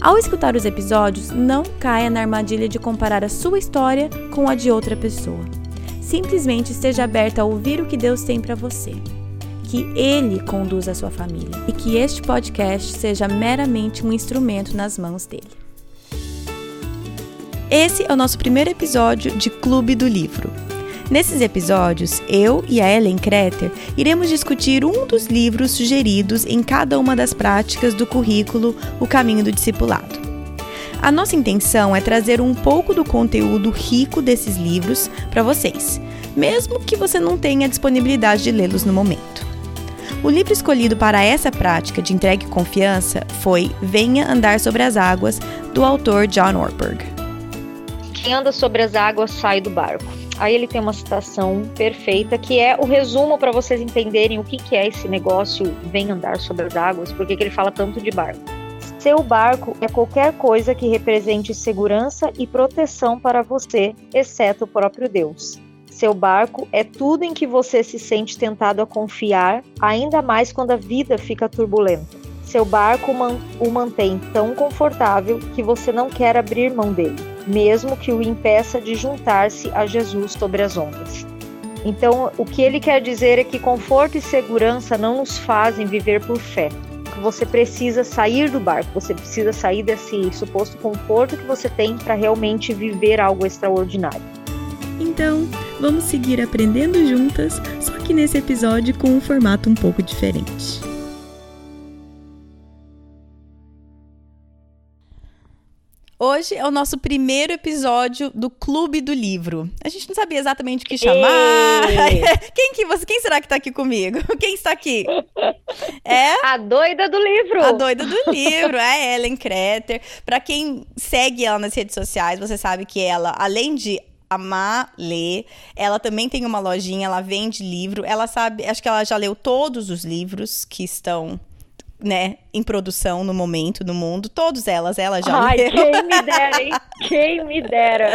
Ao escutar os episódios, não caia na armadilha de comparar a sua história com a de outra pessoa. Simplesmente esteja aberta a ouvir o que Deus tem para você. Que Ele conduza a sua família e que este podcast seja meramente um instrumento nas mãos dele. Esse é o nosso primeiro episódio de Clube do Livro. Nesses episódios, eu e a Ellen Kreter iremos discutir um dos livros sugeridos em cada uma das práticas do currículo O Caminho do Discipulado. A nossa intenção é trazer um pouco do conteúdo rico desses livros para vocês, mesmo que você não tenha disponibilidade de lê-los no momento. O livro escolhido para essa prática de entrega e confiança foi Venha Andar sobre as Águas, do autor John Ortberg. Quem anda sobre as águas sai do barco. Aí ele tem uma citação perfeita que é o resumo para vocês entenderem o que, que é esse negócio vem andar sobre as águas, porque que ele fala tanto de barco. Seu barco é qualquer coisa que represente segurança e proteção para você, exceto o próprio Deus. Seu barco é tudo em que você se sente tentado a confiar, ainda mais quando a vida fica turbulenta. Seu barco o mantém tão confortável que você não quer abrir mão dele mesmo que o impeça de juntar-se a Jesus sobre as ondas. Então, o que ele quer dizer é que conforto e segurança não nos fazem viver por fé. Você precisa sair do barco, você precisa sair desse suposto conforto que você tem para realmente viver algo extraordinário. Então, vamos seguir aprendendo juntas, só que nesse episódio com um formato um pouco diferente. Hoje é o nosso primeiro episódio do Clube do Livro. A gente não sabia exatamente o que chamar. quem que você, quem será que está aqui comigo? Quem está aqui? É a doida do livro. A doida do livro, é a Ellen Kreter. Para quem segue ela nas redes sociais, você sabe que ela, além de amar ler. Ela também tem uma lojinha, ela vende livro. Ela sabe, acho que ela já leu todos os livros que estão né, em produção no momento, no mundo. Todas elas, ela já Ai, leu. quem me dera, hein? Quem me dera.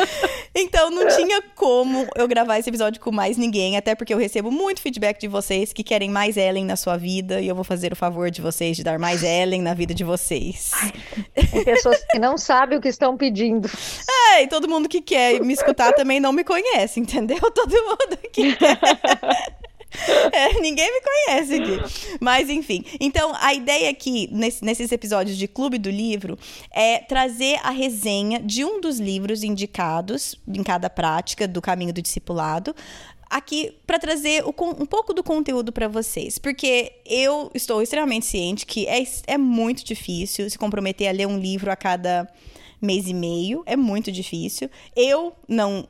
então, não tinha como eu gravar esse episódio com mais ninguém, até porque eu recebo muito feedback de vocês que querem mais Ellen na sua vida, e eu vou fazer o favor de vocês de dar mais Ellen na vida de vocês. Tem pessoas que não sabem o que estão pedindo. É, e todo mundo que quer me escutar também não me conhece, entendeu? Todo mundo que quer. É, ninguém me conhece aqui. Mas, enfim. Então, a ideia aqui, nesse, nesses episódios de Clube do Livro, é trazer a resenha de um dos livros indicados em cada prática do caminho do discipulado aqui para trazer o, um pouco do conteúdo para vocês, porque eu estou extremamente ciente que é, é muito difícil se comprometer a ler um livro a cada mês e meio, é muito difícil. Eu não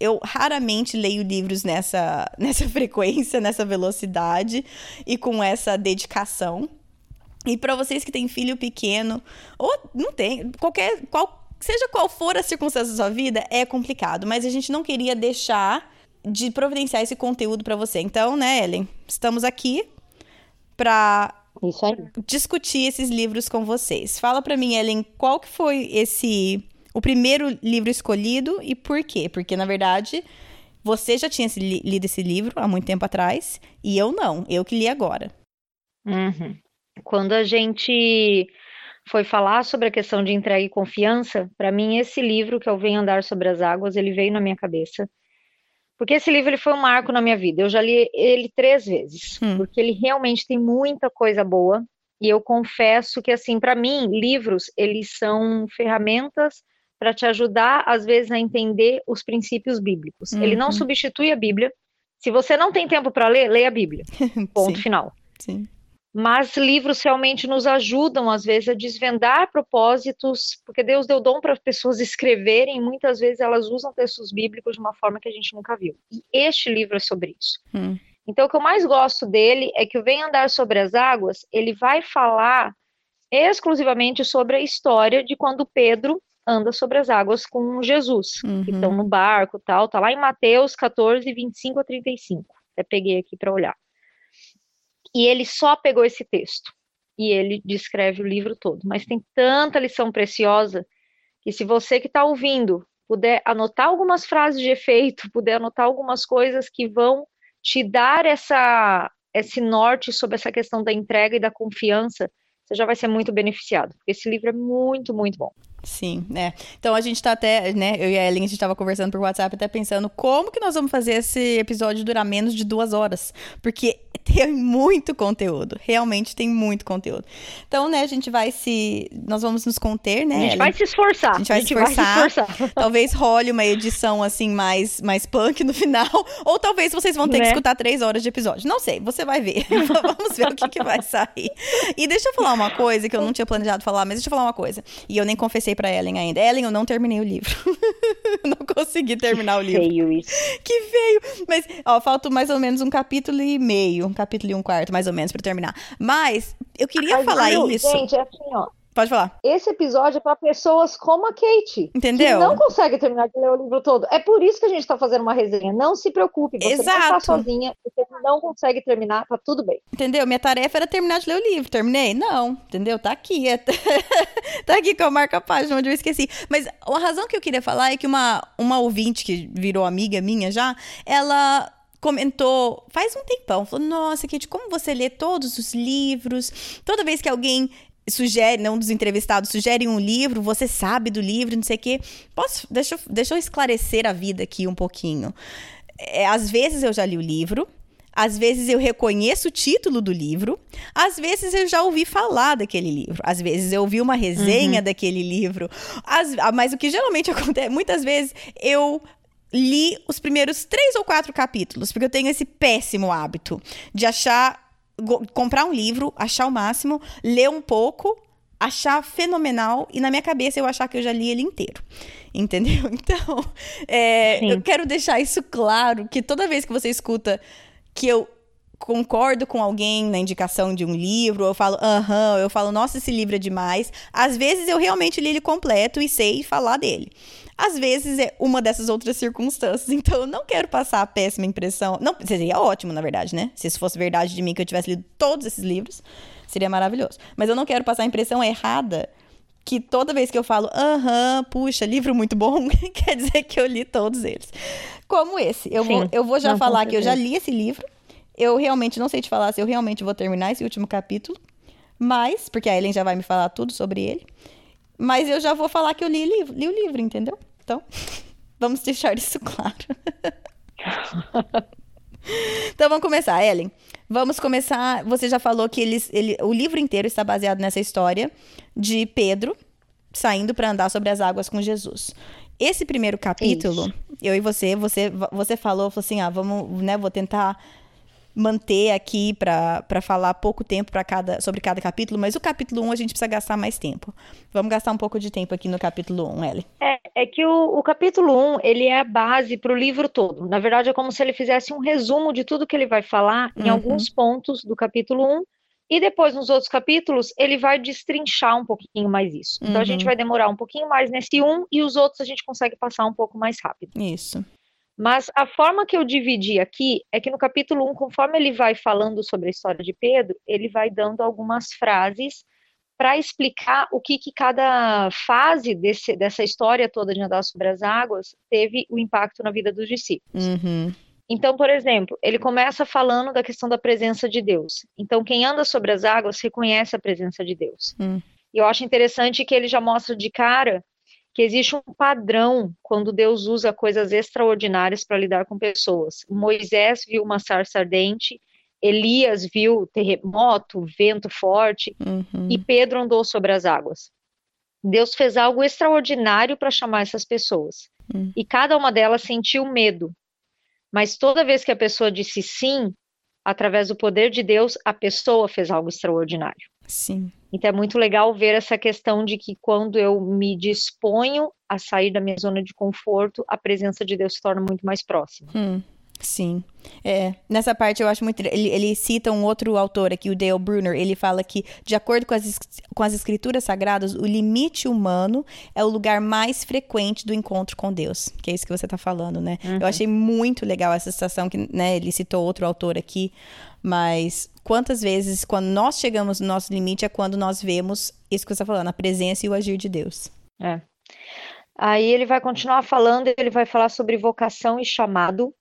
eu raramente leio livros nessa, nessa frequência, nessa velocidade e com essa dedicação. E para vocês que têm filho pequeno, ou não tem, qualquer, qual, seja qual for a circunstância da sua vida, é complicado. Mas a gente não queria deixar de providenciar esse conteúdo para você. Então, né, Ellen, estamos aqui para discutir esses livros com vocês. Fala para mim, Ellen, qual que foi esse o primeiro livro escolhido e por quê? Porque, na verdade, você já tinha lido esse livro há muito tempo atrás e eu não. Eu que li agora. Uhum. Quando a gente foi falar sobre a questão de entrega e confiança, para mim esse livro que eu venho andar sobre as águas, ele veio na minha cabeça. Porque esse livro ele foi um marco na minha vida. Eu já li ele três vezes, hum. porque ele realmente tem muita coisa boa. E eu confesso que assim, para mim, livros eles são ferramentas para te ajudar, às vezes, a entender os princípios bíblicos. Uhum. Ele não uhum. substitui a Bíblia. Se você não tem tempo para ler, leia a Bíblia. Ponto Sim. final. Sim. Mas livros realmente nos ajudam, às vezes, a desvendar propósitos, porque Deus deu dom para as pessoas escreverem, e muitas vezes elas usam textos bíblicos de uma forma que a gente nunca viu. E este livro é sobre isso. Hum. Então, o que eu mais gosto dele é que o Vem Andar Sobre as Águas, ele vai falar exclusivamente sobre a história de quando Pedro anda sobre as águas com Jesus, Uhum. que estão no barco tal. Tá lá em Mateus 14, 25 a 35. Até peguei aqui para olhar. E ele só pegou esse texto e ele descreve o livro todo. Mas tem tanta lição preciosa que se você que está ouvindo puder anotar algumas frases de efeito, puder anotar algumas coisas que vão te dar essa esse norte sobre essa questão da entrega e da confiança, você já vai ser muito beneficiado, porque esse livro é muito, muito bom. Sim, né? Então a gente tá até, né? Eu e a Ellen, a gente tava conversando por WhatsApp, até pensando como que nós vamos fazer esse episódio durar menos de duas horas. Porque tem muito conteúdo. Realmente tem muito conteúdo. Então, né, a gente vai se. Nós vamos nos conter, né? A gente Ellen? vai se esforçar. A gente vai se esforçar. Talvez role uma edição assim mais, mais punk no final. Ou talvez vocês vão ter que Né? escutar três horas de episódio. Não sei, você vai ver. Vamos ver o que, que vai sair. E deixa eu falar uma coisa que eu não tinha planejado falar, mas deixa eu falar uma coisa. E eu nem confessei pra Ellen ainda. Ellen, eu não terminei o livro. não consegui terminar o livro. Feio isso. Que feio! Mas, ó, falta mais ou menos um capítulo e meio. Um capítulo e um quarto, mais ou menos, pra terminar. Mas, eu queria Mas, falar viu, isso. Gente, é assim, ó. Pode falar. Esse episódio é para pessoas como a Kate. Entendeu? Que não consegue terminar de ler o livro todo. É por isso que a gente está fazendo uma resenha. Não se preocupe, você não está Exato. sozinha, você não consegue terminar, tá tudo bem. Entendeu? Minha tarefa era terminar de ler o livro. Terminei? Não. Entendeu? Tá aqui. É- tá aqui com a marca página onde eu esqueci. Mas a razão que eu queria falar é que uma, uma ouvinte que virou amiga minha já, ela comentou faz um tempão, falou, nossa, Kate, como você lê todos os livros? Toda vez que alguém sugere, né, um dos entrevistados sugere um livro, você sabe do livro, não sei o quê. Posso, deixa, eu- deixa eu esclarecer a vida aqui um pouquinho. É, às vezes eu já li o livro, às vezes eu reconheço o título do livro, às vezes eu já ouvi falar daquele livro, às vezes eu ouvi uma resenha daquele livro, Às- ah, mas o que geralmente acontece, muitas vezes eu li os primeiros três ou quatro capítulos, porque eu tenho esse péssimo hábito de achar, comprar um livro, achar o máximo, ler um pouco, achar fenomenal e na minha cabeça eu achar que eu já li ele inteiro. Entendeu? Então, é, eu quero deixar isso claro, que toda vez que você escuta que eu concordo com alguém na indicação de um livro, eu falo, aham, eu falo, nossa, esse livro é demais. Às vezes eu realmente li ele completo e sei falar dele. Às vezes é uma dessas outras circunstâncias. Então eu não quero passar a péssima impressão. Não, seria ótimo, na verdade, né? Se isso fosse verdade de mim que eu tivesse lido todos esses livros, seria maravilhoso. Mas eu não quero passar a impressão errada que toda vez que eu falo, aham, puxa, livro muito bom, quer dizer que eu li todos eles. Como esse. Eu, vou, eu vou já falar que eu já li esse livro. Eu realmente não sei te falar se eu realmente vou terminar esse último capítulo. Mas, porque a Ellen já vai me falar tudo sobre ele. Mas eu já vou falar que eu li, livro, li o livro, entendeu? Então, vamos deixar isso claro. então vamos começar, Ellen. Vamos começar. Você já falou que eles, ele, o livro inteiro está baseado nessa história de Pedro saindo para andar sobre as águas com Jesus. Esse primeiro capítulo, eu e você, você, você falou, falou assim, ah, vamos, né, vou tentar manter aqui para falar pouco tempo para cada sobre cada capítulo, mas o capítulo 1 a gente precisa gastar mais tempo. Vamos gastar um pouco de tempo aqui no capítulo 1, Ellen. É, é que o, o capítulo 1, ele é a base para o livro todo. Na verdade, é como se ele fizesse um resumo de tudo que ele vai falar em Uhum. alguns pontos do capítulo 1, e depois, nos outros capítulos, ele vai destrinchar um pouquinho mais isso. Então, a gente Uhum. vai demorar um pouquinho mais nesse 1, e os outros a gente consegue passar um pouco mais rápido. Isso. Mas a forma que eu dividi aqui é que no capítulo 1, conforme ele vai falando sobre a história de Pedro, ele vai dando algumas frases para explicar o que, que cada fase desse, dessa história toda de andar sobre as águas teve o impacto na vida dos discípulos. Uhum. Então, por exemplo, ele começa falando da questão da presença de Deus. Então, quem anda sobre as águas reconhece a presença de Deus. Hum. E eu acho interessante que ele já mostra de cara que existe um padrão quando Deus usa coisas extraordinárias para lidar com pessoas. Moisés viu uma sarça ardente, Elias viu terremoto, vento forte, Uhum. e Pedro andou sobre as águas. Deus fez algo extraordinário para chamar essas pessoas. Hum. E cada uma delas sentiu medo. Mas toda vez que a pessoa disse sim, através do poder de Deus, a pessoa fez algo extraordinário. Sim. Então é muito legal ver essa questão de que quando eu me disponho a sair da minha zona de conforto, a presença de Deus se torna muito mais próxima. Hum. Sim. É, nessa parte eu acho muito. Ele, ele, cita um outro autor aqui, o Dale Brunner. Ele fala que, de acordo com as, com as escrituras sagradas, o limite humano é o lugar mais frequente do encontro com Deus. Que é isso que você está falando, né? Uhum. Eu achei muito legal essa citação que né, ele citou outro autor aqui. Mas quantas vezes, quando nós chegamos no nosso limite, é quando nós vemos isso que você está falando, a presença e o agir de Deus. É. Aí ele vai continuar falando, ele vai falar sobre vocação e chamado.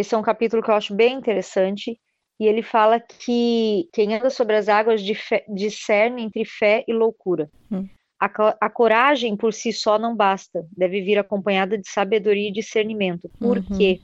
Esse é um capítulo que eu acho bem interessante. E ele fala que quem anda sobre as águas discerne entre fé e loucura. Hum. A, a, coragem por si só não basta, deve vir acompanhada de sabedoria e discernimento. Por uhum. quê?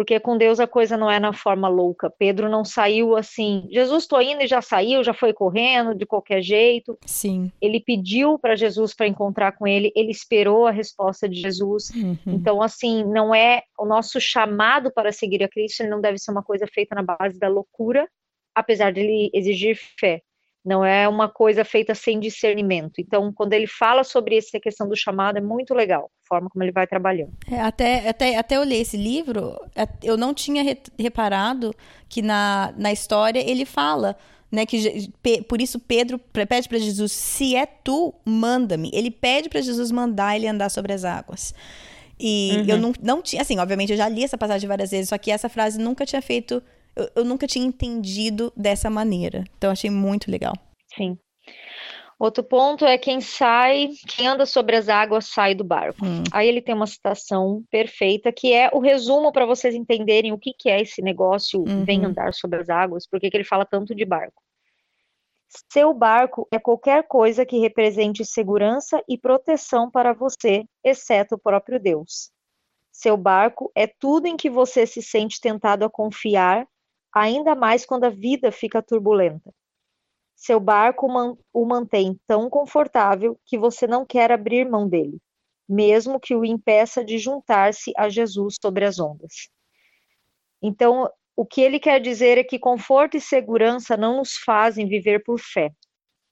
Porque com Deus a coisa não é na forma louca. Pedro não saiu assim, Jesus estou indo e já saiu, já foi correndo de qualquer jeito. Sim. Ele pediu para Jesus para encontrar com ele, ele esperou a resposta de Jesus. Uhum. Então assim, não é o nosso chamado para seguir a Cristo, ele não deve ser uma coisa feita na base da loucura, apesar de ele exigir fé. Não é uma coisa feita sem discernimento. Então, quando ele fala sobre essa questão do chamado, é muito legal a forma como ele vai trabalhando. É, até, até, até eu ler esse livro, é, eu não tinha reparado que na, na história ele fala né, que por isso Pedro pede para Jesus, se é tu, manda-me. Ele pede para Jesus mandar ele andar sobre as águas. E uhum. eu não, não tinha, assim, obviamente eu já li essa passagem várias vezes, só que essa frase nunca tinha feito eu, eu nunca tinha entendido dessa maneira. Então, achei muito legal. Sim. Outro ponto é quem sai, quem anda sobre as águas sai do barco. Hum. Aí ele tem uma citação perfeita que é o resumo para vocês entenderem o que, que é esse negócio uhum. vem andar sobre as águas, porque que ele fala tanto de barco. Seu barco é qualquer coisa que represente segurança e proteção para você, exceto o próprio Deus. Seu barco é tudo em que você se sente tentado a confiar ainda mais quando a vida fica turbulenta. Seu barco o mantém tão confortável que você não quer abrir mão dele, mesmo que o impeça de juntar-se a Jesus sobre as ondas. Então, o que ele quer dizer é que conforto e segurança não nos fazem viver por fé.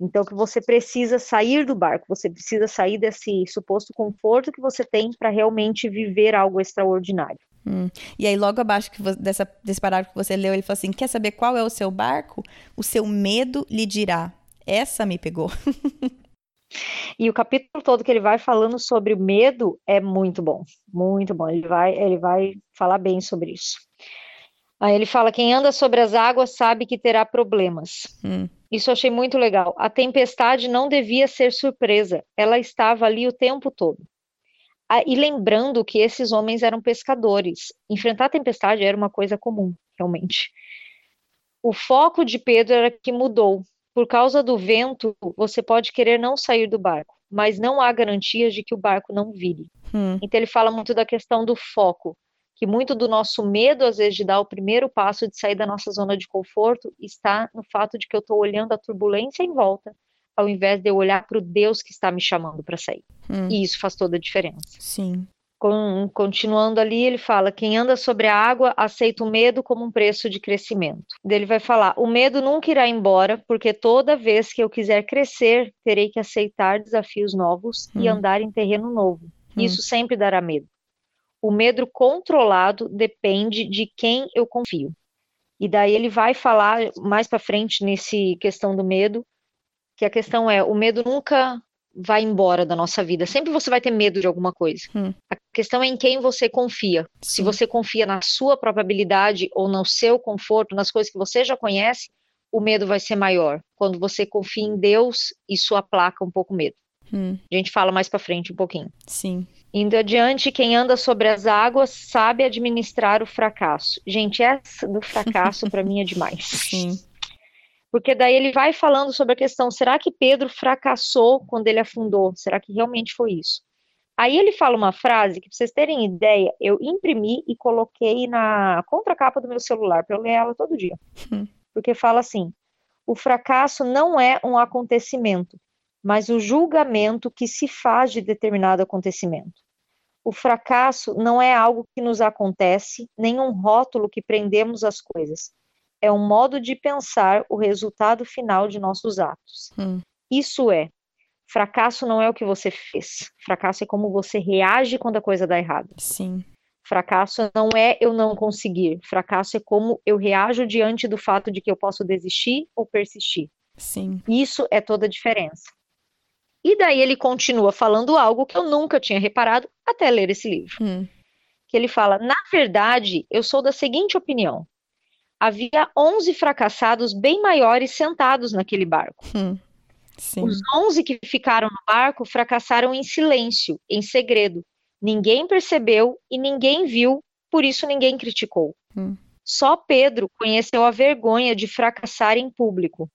Então, que você precisa sair do barco, você precisa sair desse suposto conforto que você tem para realmente viver algo extraordinário. Hum. E aí, logo abaixo que você, dessa, desse parágrafo que você leu, ele falou assim: quer saber qual é o seu barco? O seu medo lhe dirá. Essa me pegou. E o capítulo todo que ele vai falando sobre o medo é muito bom, muito bom. Ele vai, ele vai falar bem sobre isso. Aí ele fala: quem anda sobre as águas sabe que terá problemas. Hum. Isso eu achei muito legal. A tempestade não devia ser surpresa, ela estava ali o tempo todo. Ah, e lembrando que esses homens eram pescadores. Enfrentar a tempestade era uma coisa comum, realmente. O foco de Pedro era que mudou. Por causa do vento, você pode querer não sair do barco, mas não há garantias de que o barco não vire. Hum. Então ele fala muito da questão do foco, que muito do nosso medo, às vezes, de dar o primeiro passo, de sair da nossa zona de conforto, está no fato de que eu estou olhando a turbulência em volta ao invés de eu olhar para o Deus que está me chamando para sair. Hum. E isso faz toda a diferença. Sim. Com, continuando ali, ele fala: quem anda sobre a água aceita o medo como um preço de crescimento. Ele vai falar: o medo nunca irá embora, porque toda vez que eu quiser crescer, terei que aceitar desafios novos hum. e andar em terreno novo. Hum. Isso sempre dará medo. O medo controlado depende de quem eu confio. E daí ele vai falar mais para frente nesse questão do medo que a questão é, o medo nunca vai embora da nossa vida. Sempre você vai ter medo de alguma coisa. Hum. A questão é em quem você confia. Sim. Se você confia na sua própria habilidade ou no seu conforto, nas coisas que você já conhece, o medo vai ser maior. Quando você confia em Deus, isso aplaca um pouco o medo. Hum. A gente fala mais para frente um pouquinho. Sim. Indo adiante, quem anda sobre as águas sabe administrar o fracasso. Gente, essa do fracasso para mim é demais. Sim. Porque daí ele vai falando sobre a questão: será que Pedro fracassou quando ele afundou? Será que realmente foi isso? Aí ele fala uma frase que, para vocês terem ideia, eu imprimi e coloquei na contracapa do meu celular para eu ler ela todo dia. Hum. Porque fala assim: o fracasso não é um acontecimento, mas o julgamento que se faz de determinado acontecimento. O fracasso não é algo que nos acontece, nem um rótulo que prendemos as coisas, é um modo de pensar o resultado final de nossos atos. Hum. Isso é, fracasso não é o que você fez. Fracasso é como você reage quando a coisa dá errado. Sim. Fracasso não é eu não conseguir. Fracasso é como eu reajo diante do fato de que eu posso desistir ou persistir. Sim. Isso é toda a diferença. E daí ele continua falando algo que eu nunca tinha reparado até ler esse livro. Hum. Que ele fala: Na verdade, eu sou da seguinte opinião. Havia 11 fracassados bem maiores sentados naquele barco. Hum. Os 11 que ficaram no barco fracassaram em silêncio, em segredo. Ninguém percebeu e ninguém viu, por isso ninguém criticou. Hum. Só Pedro conheceu a vergonha de fracassar em público.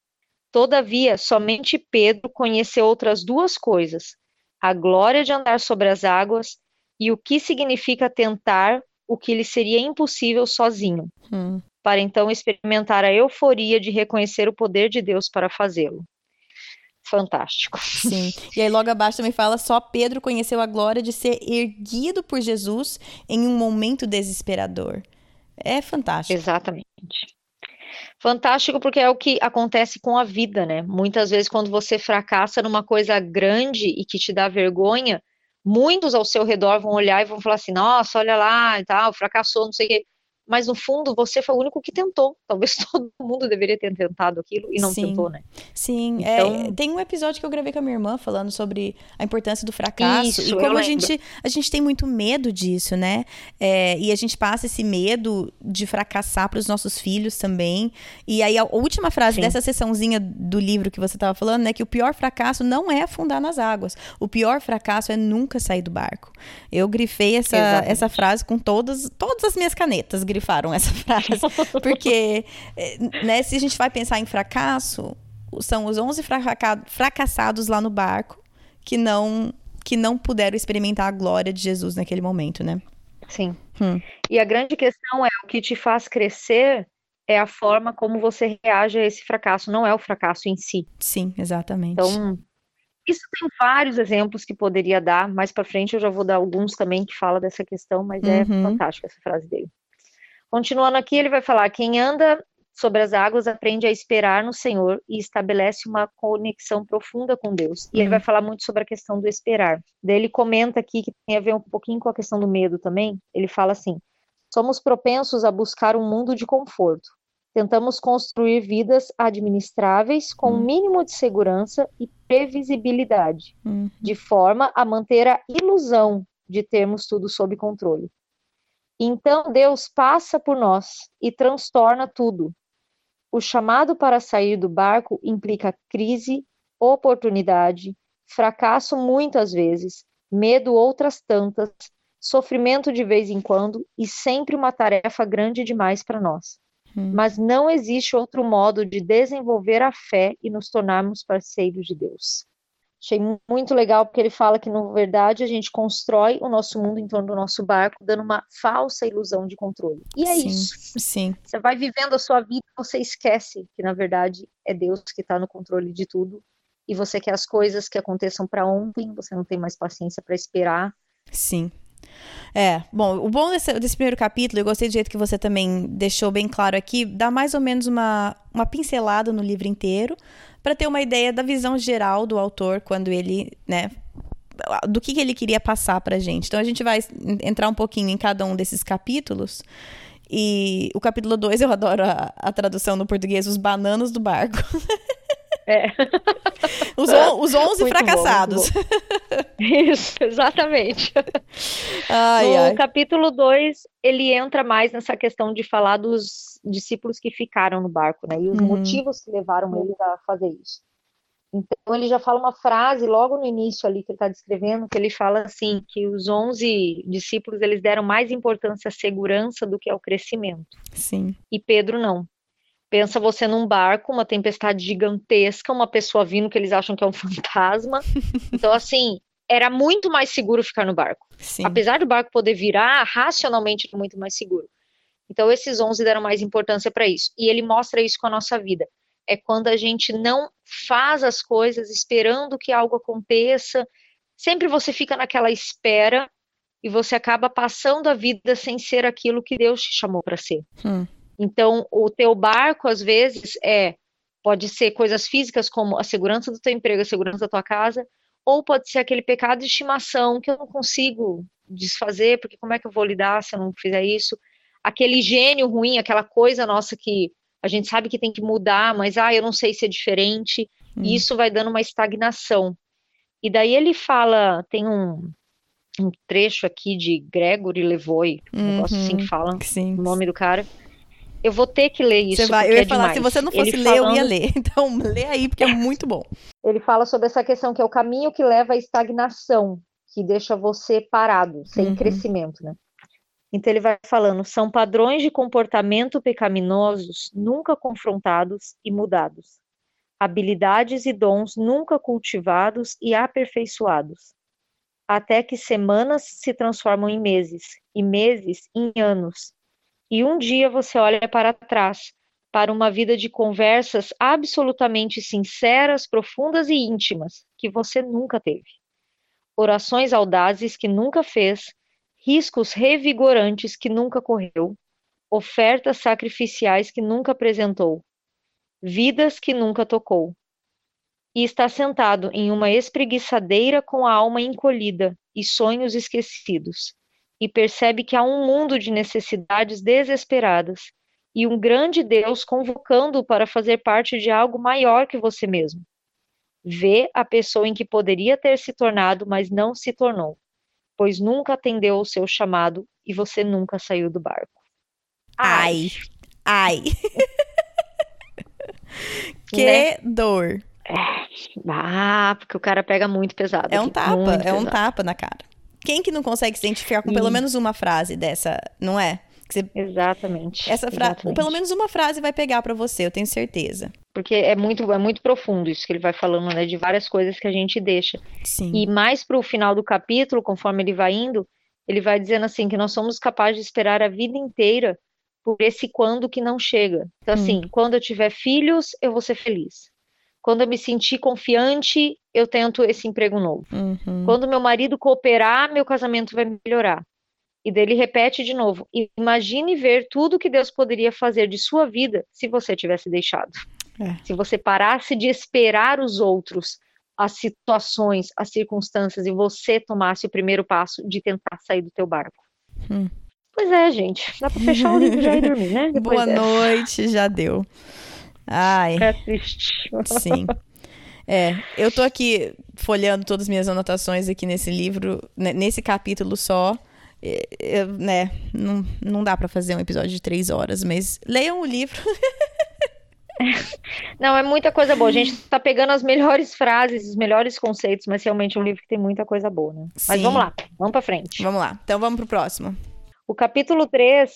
Todavia, somente Pedro conheceu outras duas coisas: a glória de andar sobre as águas e o que significa tentar o que lhe seria impossível sozinho, Hum. Para então experimentar a euforia de reconhecer o poder de Deus para fazê-lo. Fantástico. Sim. E aí logo abaixo também fala só Pedro conheceu a glória de ser erguido por Jesus em um momento desesperador. É fantástico. Exatamente. Fantástico porque é o que acontece com a vida, né? Muitas vezes quando você fracassa numa coisa grande e que te dá vergonha, muitos ao seu redor vão olhar e vão falar assim: "Nossa, olha lá, e tal, fracassou, não sei o quê". Mas no fundo você foi o único que tentou. Talvez todo mundo deveria ter tentado aquilo e não Sim. tentou, né? Sim, Então- é, tem um episódio que eu gravei com a minha irmã falando sobre a importância do fracasso Isso, e como a gente, a gente tem muito medo disso, né? É, e a gente passa esse medo de fracassar para os nossos filhos também. E aí a última frase Sim. dessa sessãozinha do livro que você estava falando, né, que o pior fracasso não é afundar nas águas. O pior fracasso é nunca sair do barco. Eu grifei essa, Exatamente. essa frase com todas, todas as minhas canetas grifaram essa frase, porque é, né, se a gente vai pensar em fracasso, são os 11 fraca- fracassados lá no barco que não que não puderam experimentar a glória de Jesus naquele momento, né? Sim. Hum. E a grande questão é o que te faz crescer é a forma como você reage a esse fracasso, não é o fracasso em si. Sim, exatamente. Então, isso tem vários exemplos que poderia dar. Mais para frente eu já vou dar alguns também que fala dessa questão, mas é Uhum. fantástica essa frase dele. Continuando aqui, ele vai falar: quem anda sobre as águas aprende a esperar no Senhor e estabelece uma conexão profunda com Deus. E ele Uhum. vai falar muito sobre a questão do esperar. Daí ele comenta aqui que tem a ver um pouquinho com a questão do medo também. Ele fala assim: somos propensos a buscar um mundo de conforto. Tentamos construir vidas administráveis com um Hum. mínimo de segurança e previsibilidade Hum, de forma a manter a ilusão de termos tudo sob controle. Então Deus passa por nós e transtorna tudo. O chamado para sair do barco implica crise, oportunidade, fracasso muitas vezes, medo outras tantas, sofrimento de vez em quando e sempre uma tarefa grande demais para nós. hum. Mas não existe outro modo de desenvolver a fé e nos tornarmos parceiros de Deus. Achei mu- muito legal porque ele fala que, na verdade, a gente constrói o nosso mundo em torno do nosso barco, dando uma falsa ilusão de controle. E é Sim. isso. Sim, Você vai vivendo a sua vida, você esquece que, na verdade, é Deus que está no controle de tudo. E você quer as coisas que aconteçam para ontem, você não tem mais paciência para esperar. sim. É, bom, o bom desse, desse primeiro capítulo, eu gostei do jeito que você também deixou bem claro aqui, dá mais ou menos uma, uma pincelada no livro inteiro, para ter uma ideia da visão geral do autor quando ele, né, do que, que ele queria passar pra gente. Então a gente vai entrar um pouquinho em cada um desses capítulos. E o capítulo 2, eu adoro a, a tradução no português, os bananos do barco. É. Os, on, os 11 Muito bom, fracassados. Isso, exatamente. Ai, no ai. capítulo 2, ele entra mais nessa questão de falar dos discípulos que ficaram no barco, né? E os Uhum. motivos que levaram eles a fazer isso. Então, ele já fala uma frase logo no início ali que ele está descrevendo, que ele fala assim, que os 11 discípulos, eles deram mais importância à segurança do que ao crescimento. Sim. E Pedro não. Pensa você num barco, uma tempestade gigantesca, uma pessoa vindo que eles acham que é um fantasma. Então, assim, era muito mais seguro ficar no barco. Sim. Apesar do barco poder virar, racionalmente é muito mais seguro. Então, esses 11 deram mais importância para isso. E ele mostra isso com a nossa vida. É quando a gente não faz as coisas esperando que algo aconteça. Sempre você fica naquela espera e você acaba passando a vida sem ser aquilo que Deus te chamou para ser. Hum. Então, o teu barco, às vezes, é pode ser coisas físicas como a segurança do teu emprego, a segurança da tua casa, ou pode ser aquele pecado de estimação que eu não consigo desfazer, porque como é que eu vou lidar se eu não fizer isso? Aquele gênio ruim, aquela coisa nossa que a gente sabe que tem que mudar, mas ah, eu não sei se é diferente, hum. e isso vai dando uma estagnação. E daí ele fala, tem um, um trecho aqui de Gregory Levoy, um uhum, negócio assim que fala, sim. o nome do cara. Eu vou ter que ler isso. Você vai, eu ia é falar, demais. se você não fosse ele ler, falando... eu ia ler. Então, lê aí, porque é muito bom. Ele fala sobre essa questão que é o caminho que leva à estagnação, que deixa você parado, sem uhum. crescimento, né? Então ele vai falando, são padrões de comportamento pecaminosos nunca confrontados e mudados. Habilidades e dons nunca cultivados e aperfeiçoados até que semanas se transformam em meses, e meses em anos. E um dia você olha para trás, para uma vida de conversas absolutamente sinceras, profundas e íntimas, que você nunca teve. Orações audazes que nunca fez, riscos revigorantes que nunca correu, ofertas sacrificiais que nunca apresentou, vidas que nunca tocou e está sentado em uma espreguiçadeira com a alma encolhida e sonhos esquecidos, e percebe que há um mundo de necessidades desesperadas e um grande Deus convocando-o para fazer parte de algo maior que você mesmo. Vê a pessoa em que poderia ter se tornado, mas não se tornou, pois nunca atendeu ao seu chamado e você nunca saiu do barco. Ai, ai. que né? dor. Ah, porque o cara pega muito pesado. É um aqui, tapa, é um tapa na cara. Quem que não consegue se identificar com pelo menos uma frase dessa, não é? Você... Exatamente. Essa frase, pelo menos uma frase vai pegar para você, eu tenho certeza. Porque é muito, é muito profundo isso que ele vai falando, né? De várias coisas que a gente deixa. Sim. E mais pro final do capítulo, conforme ele vai indo, ele vai dizendo assim que nós somos capazes de esperar a vida inteira por esse quando que não chega. Então, assim, hum. quando eu tiver filhos, eu vou ser feliz. Quando eu me sentir confiante, eu tento esse emprego novo. Uhum. Quando meu marido cooperar, meu casamento vai melhorar. E dele repete de novo: imagine ver tudo que Deus poderia fazer de sua vida se você tivesse deixado. É. Se você parasse de esperar os outros, as situações, as circunstâncias e você tomasse o primeiro passo de tentar sair do teu barco. Hum. Pois é, gente. Dá pra fechar o livro já e dormir, né? Depois Boa dessa. noite, já deu. Ai. É triste. Sim. É, eu tô aqui folheando todas as minhas anotações aqui nesse livro, nesse capítulo só. Eu, né, não, não dá para fazer um episódio de três horas, mas leiam o livro. Não, é muita coisa boa. A gente tá pegando as melhores frases, os melhores conceitos, mas realmente é um livro que tem muita coisa boa, né? Sim. Mas vamos lá, vamos pra frente. Vamos lá, então vamos pro próximo. O capítulo 3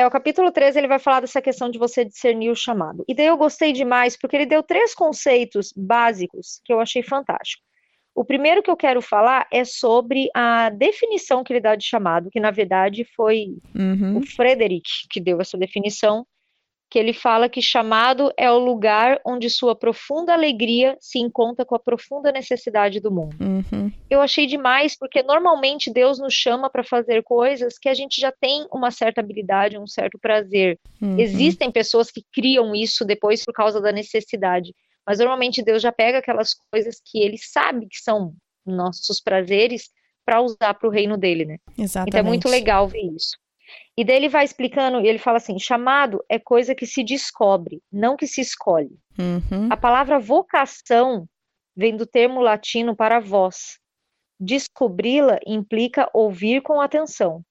é, o capítulo 13 ele vai falar dessa questão de você discernir o chamado. E daí eu gostei demais, porque ele deu três conceitos básicos que eu achei fantástico. O primeiro que eu quero falar é sobre a definição que ele dá de chamado, que na verdade foi uhum. o Frederick que deu essa definição, que ele fala que chamado é o lugar onde sua profunda alegria se encontra com a profunda necessidade do mundo. Uhum. Eu achei demais, porque normalmente Deus nos chama para fazer coisas que a gente já tem uma certa habilidade, um certo prazer. Uhum. Existem pessoas que criam isso depois por causa da necessidade, mas normalmente Deus já pega aquelas coisas que ele sabe que são nossos prazeres para usar para o reino dele, né? Exatamente. Então é muito legal ver isso. E daí ele vai explicando, e ele fala assim: chamado é coisa que se descobre, não que se escolhe. Uhum. A palavra vocação vem do termo latino para voz. Descobri-la implica ouvir com atenção.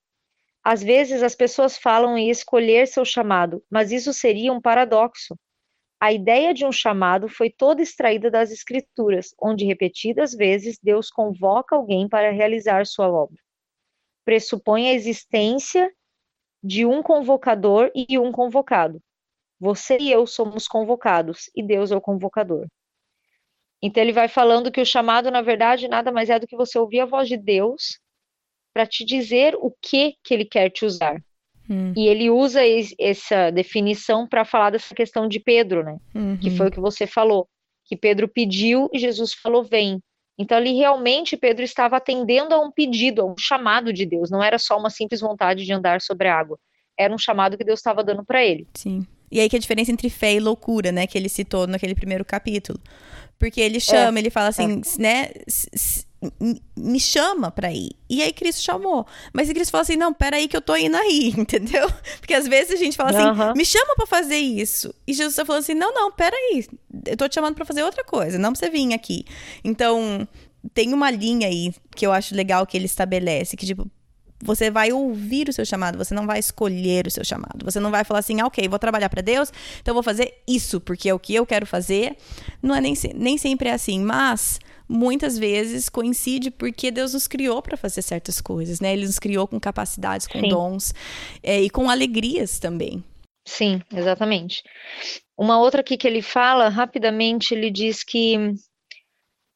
Às vezes as pessoas falam em escolher seu chamado, mas isso seria um paradoxo. A ideia de um chamado foi toda extraída das Escrituras, onde repetidas vezes Deus convoca alguém para realizar sua obra. Pressupõe a existência de um convocador e um convocado. Você e eu somos convocados e Deus é o convocador. Então ele vai falando que o chamado, na verdade, nada mais é do que você ouvir a voz de Deus para te dizer o que que ele quer te usar. Hum. E ele usa essa definição para falar dessa questão de Pedro, né? Uhum. Que foi o que você falou, que Pedro pediu e Jesus falou vem. Então, ali realmente Pedro estava atendendo a um pedido, a um chamado de Deus. Não era só uma simples vontade de andar sobre a água. Era um chamado que Deus estava dando para ele. Sim. E aí que a diferença entre fé e loucura, né? Que ele citou naquele primeiro capítulo. Porque ele chama, é, ele fala assim, é. né? Me chama para ir. E aí Cristo chamou. Mas Cristo falou assim: não, peraí que eu tô indo aí, entendeu? Porque às vezes a gente fala assim: uhum. me chama para fazer isso. E Jesus tá falando assim: não, não, peraí, eu tô te chamando para fazer outra coisa, não pra você vir aqui. Então, tem uma linha aí que eu acho legal que ele estabelece, que tipo, você vai ouvir o seu chamado, você não vai escolher o seu chamado. Você não vai falar assim, ah, ok, vou trabalhar para Deus, então vou fazer isso, porque é o que eu quero fazer. Não é nem, nem sempre é assim, mas muitas vezes coincide porque Deus nos criou para fazer certas coisas, né? Ele nos criou com capacidades, com Sim. dons é, e com alegrias também. Sim, exatamente. Uma outra aqui que ele fala rapidamente, ele diz que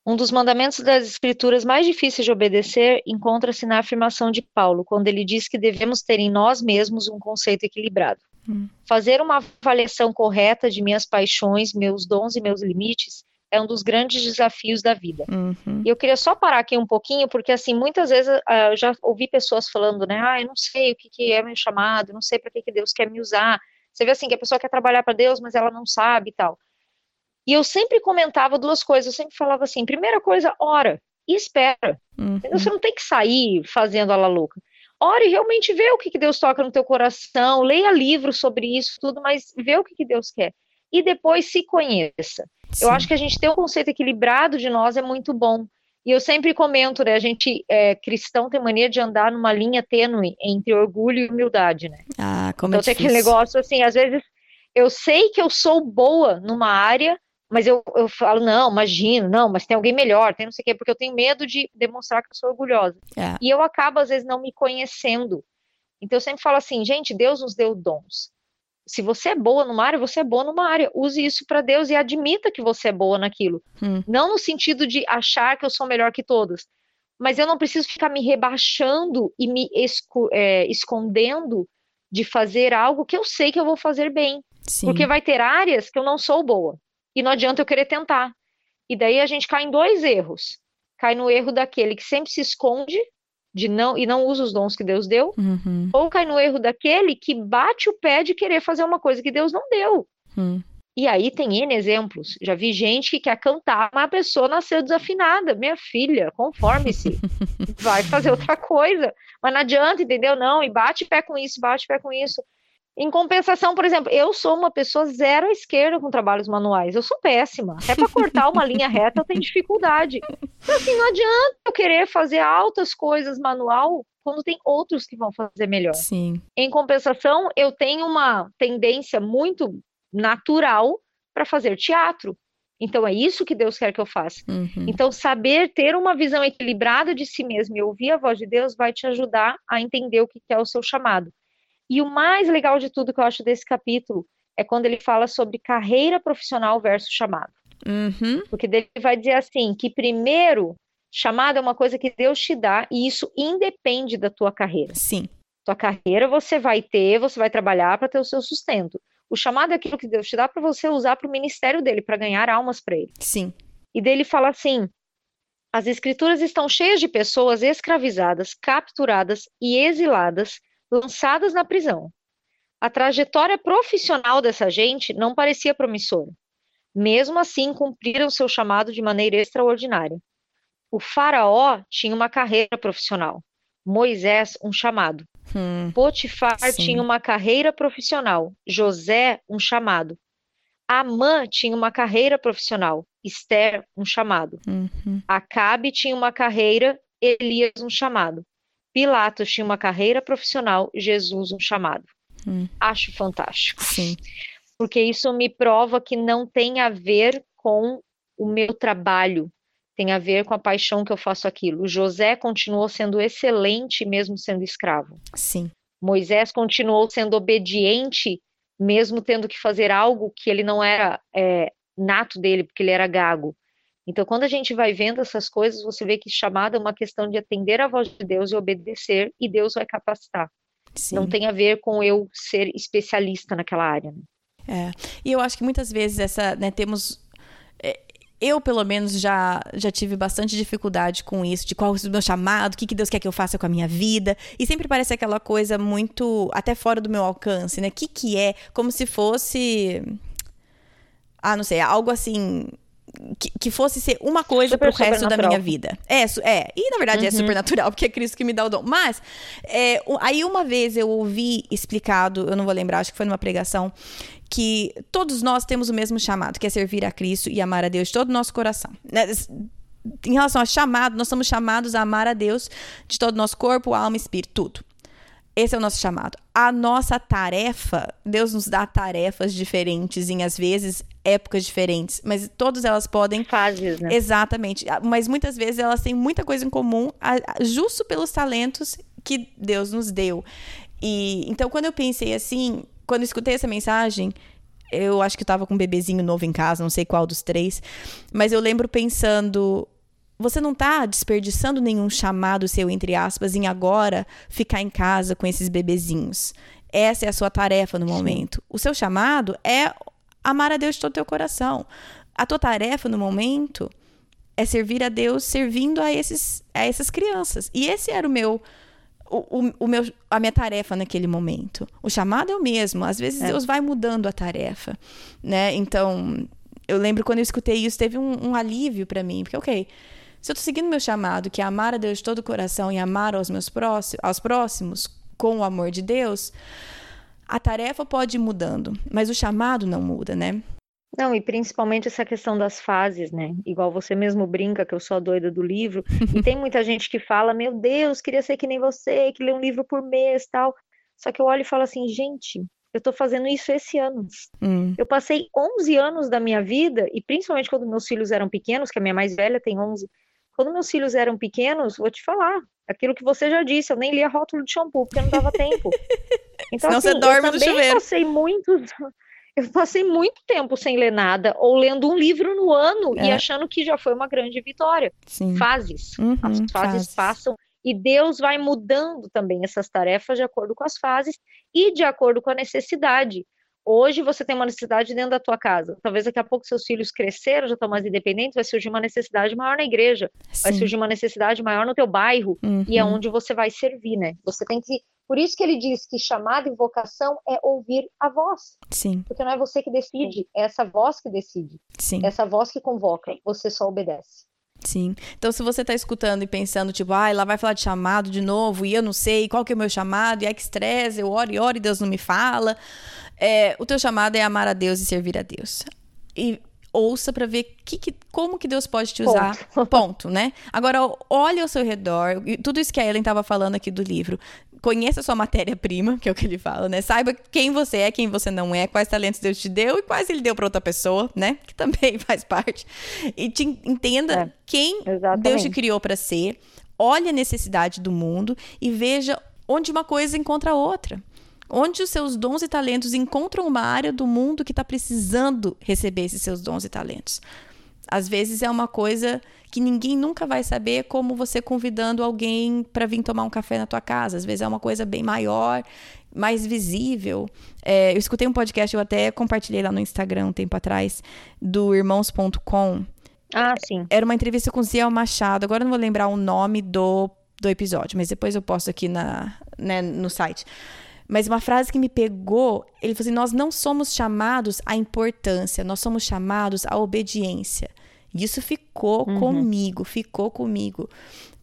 um dos mandamentos das Escrituras mais difíceis de obedecer encontra-se na afirmação de Paulo, quando ele diz que devemos ter em nós mesmos um conceito equilibrado. Hum. Fazer uma avaliação correta de minhas paixões, meus dons e meus limites é um dos grandes desafios da vida. Uhum. E eu queria só parar aqui um pouquinho, porque assim, muitas vezes uh, eu já ouvi pessoas falando, né, ah, eu não sei o que, que é meu chamado, não sei para que, que Deus quer me usar. Você vê assim, que a pessoa quer trabalhar para Deus, mas ela não sabe e tal. E eu sempre comentava duas coisas, eu sempre falava assim, primeira coisa, ora e espera. Uhum. Você não tem que sair fazendo a la louca. Ore e realmente vê o que, que Deus toca no teu coração, leia livros sobre isso, tudo, mas vê o que, que Deus quer. E depois se conheça. Sim. Eu acho que a gente ter um conceito equilibrado de nós é muito bom. E eu sempre comento, né? A gente, é, cristão, tem mania de andar numa linha tênue entre orgulho e humildade, né? Ah, como então é tem aquele negócio assim, às vezes eu sei que eu sou boa numa área, mas eu, eu falo, não, imagino, não, mas tem alguém melhor, tem não sei o quê, porque eu tenho medo de demonstrar que eu sou orgulhosa. É. E eu acabo, às vezes, não me conhecendo. Então eu sempre falo assim, gente, Deus nos deu dons. Se você é boa numa área, você é boa numa área. Use isso para Deus e admita que você é boa naquilo. Hum. Não no sentido de achar que eu sou melhor que todos, mas eu não preciso ficar me rebaixando e me esco é, escondendo de fazer algo que eu sei que eu vou fazer bem. Sim. Porque vai ter áreas que eu não sou boa e não adianta eu querer tentar. E daí a gente cai em dois erros. Cai no erro daquele que sempre se esconde de não e não usa os dons que Deus deu, uhum. ou cai no erro daquele que bate o pé de querer fazer uma coisa que Deus não deu. Uhum. E aí tem N exemplos. Já vi gente que quer cantar, mas a pessoa nasceu desafinada. Minha filha, conforme-se. Vai fazer outra coisa. Mas não adianta, entendeu? Não, e bate pé com isso, bate pé com isso. Em compensação, por exemplo, eu sou uma pessoa zero à esquerda com trabalhos manuais. Eu sou péssima. Até para cortar uma linha reta eu tenho dificuldade. Então, assim, não adianta eu querer fazer altas coisas manual quando tem outros que vão fazer melhor. Sim. Em compensação, eu tenho uma tendência muito natural para fazer teatro. Então é isso que Deus quer que eu faça. Uhum. Então saber ter uma visão equilibrada de si mesmo e ouvir a voz de Deus vai te ajudar a entender o que é o seu chamado. E o mais legal de tudo que eu acho desse capítulo é quando ele fala sobre carreira profissional versus chamado. Uhum. Porque ele vai dizer assim: que primeiro, chamado é uma coisa que Deus te dá e isso independe da tua carreira. Sim. Tua carreira você vai ter, você vai trabalhar para ter o seu sustento. O chamado é aquilo que Deus te dá para você usar para o ministério dele, para ganhar almas para ele. Sim. E dele fala assim: as escrituras estão cheias de pessoas escravizadas, capturadas e exiladas lançadas na prisão. A trajetória profissional dessa gente não parecia promissora. Mesmo assim, cumpriram seu chamado de maneira extraordinária. O faraó tinha uma carreira profissional. Moisés, um chamado. Hum, Potifar sim. tinha uma carreira profissional. José, um chamado. Amã tinha uma carreira profissional. Esther, um chamado. Uhum. Acabe tinha uma carreira. Elias, um chamado. Pilatos tinha uma carreira profissional, Jesus um chamado. Hum. Acho fantástico. Sim. Porque isso me prova que não tem a ver com o meu trabalho, tem a ver com a paixão que eu faço aquilo. José continuou sendo excelente mesmo sendo escravo. Sim. Moisés continuou sendo obediente mesmo tendo que fazer algo que ele não era é, nato dele, porque ele era gago. Então, quando a gente vai vendo essas coisas, você vê que chamada é uma questão de atender a voz de Deus e obedecer, e Deus vai capacitar. Sim. Não tem a ver com eu ser especialista naquela área. Né? É. E eu acho que muitas vezes essa, né, temos é, eu, pelo menos, já, já tive bastante dificuldade com isso, de qual é o meu chamado, o que, que Deus quer que eu faça com a minha vida. E sempre parece aquela coisa muito, até fora do meu alcance, né? O que, que é? Como se fosse. Ah, não sei, algo assim que, que, fosse ser uma coisa para o resto da minha vida. É, é. E na verdade é uhum. é supernatural, porque é Cristo que me dá o dom. Mas, é, aí uma vez eu ouvi explicado, eu não vou lembrar, acho que foi numa pregação, que todos nós temos o mesmo chamado, que é servir a Cristo e amar a Deus de todo o nosso coração. Né? Em relação a chamado, nós somos chamados a amar a Deus de todo o nosso corpo, alma, espírito, tudo. Esse é o nosso chamado. A nossa tarefa, Deus nos dá tarefas diferentes em, às vezes, épocas diferentes, mas todas elas podem. Fases, né? Exatamente. Mas muitas vezes elas têm muita coisa em comum, justo pelos talentos que Deus nos deu. E então, quando eu pensei assim, quando escutei essa mensagem, eu acho que eu tava com um bebezinho novo em casa, não sei qual dos três, mas eu lembro pensando, você não está desperdiçando nenhum chamado seu, entre aspas, em agora ficar em casa com esses bebezinhos. Essa é a sua tarefa no momento. O seu chamado é amar a Deus de todo o teu coração. A tua tarefa no momento é servir a Deus servindo a, esses, a essas crianças. E esse era o meu, o, o, o meu, a minha tarefa naquele momento. O chamado é o mesmo. Às vezes é. Deus vai mudando a tarefa, né? Então, eu lembro quando eu escutei isso, teve um, um alívio para mim, porque ok, se eu estou seguindo meu chamado, que é amar a Deus de todo o coração e amar aos meus próximos, aos próximos com o amor de Deus, a tarefa pode ir mudando, mas o chamado não muda, né? Não, e principalmente essa questão das fases, né? Igual você mesmo brinca que eu sou a doida do livro, e tem muita gente que fala: "Meu Deus, queria ser que nem você, que lê um livro por mês", tal. Só que eu olho e falo assim: "Gente, eu estou fazendo isso esse ano. Hum. Eu passei 11 anos da minha vida, e principalmente quando meus filhos eram pequenos, que a minha mais velha tem 11, quando meus filhos eram pequenos, vou te falar, aquilo que você já disse, eu nem lia rótulo de shampoo, porque não dava tempo. Então, Senão assim, você dorme eu no chuveiro. passei muito, eu passei muito tempo sem ler nada, ou lendo um livro no ano é. e achando que já foi uma grande vitória. Sim. Fases. Uhum, as fases, fases passam e Deus vai mudando também essas tarefas de acordo com as fases e de acordo com a necessidade. Hoje você tem uma necessidade dentro da tua casa. Talvez daqui a pouco seus filhos cresceram, já estão mais independentes, vai surgir uma necessidade maior na igreja. Sim. Vai surgir uma necessidade maior no teu bairro. Uhum. E é uhum. onde você vai servir, né? Você tem que. Por isso que ele diz que chamada e vocação é ouvir a voz. Sim. Porque não é você que decide, é essa voz que decide. Sim. É essa voz que convoca. Você só obedece. Sim. Então, se você está escutando e pensando, tipo, ah, ela vai falar de chamado de novo e eu não sei qual que é o meu chamado, e é que estresse, eu oro e oro e Deus não me fala. É, o teu chamado é amar a Deus e servir a Deus. E ouça para ver que, que, como que Deus pode te usar. Ponto. Ponto, né? Agora, olhe ao seu redor. Tudo isso que a Ellen estava falando aqui do livro. Conheça a sua matéria-prima, que é o que ele fala, né? Saiba quem você é, quem você não é, quais talentos Deus te deu e quais ele deu para outra pessoa, né? Que também faz parte. E te entenda é, quem exatamente. Deus te criou para ser. Olhe a necessidade do mundo e veja onde uma coisa encontra a outra onde os seus dons e talentos encontram uma área do mundo que está precisando receber esses seus dons e talentos. Às vezes é uma coisa que ninguém nunca vai saber, como você convidando alguém para vir tomar um café na tua casa. Às vezes é uma coisa bem maior, mais visível. É, eu escutei um podcast, eu até compartilhei lá no Instagram um tempo atrás, do irmãos.com. Ah, sim. Era uma entrevista com Ziel Machado. Agora eu não vou lembrar o nome do, do episódio, mas depois eu posto aqui na, né, no site. Mas uma frase que me pegou, ele falou assim: nós não somos chamados à importância, nós somos chamados à obediência. E isso ficou uhum. comigo, ficou comigo.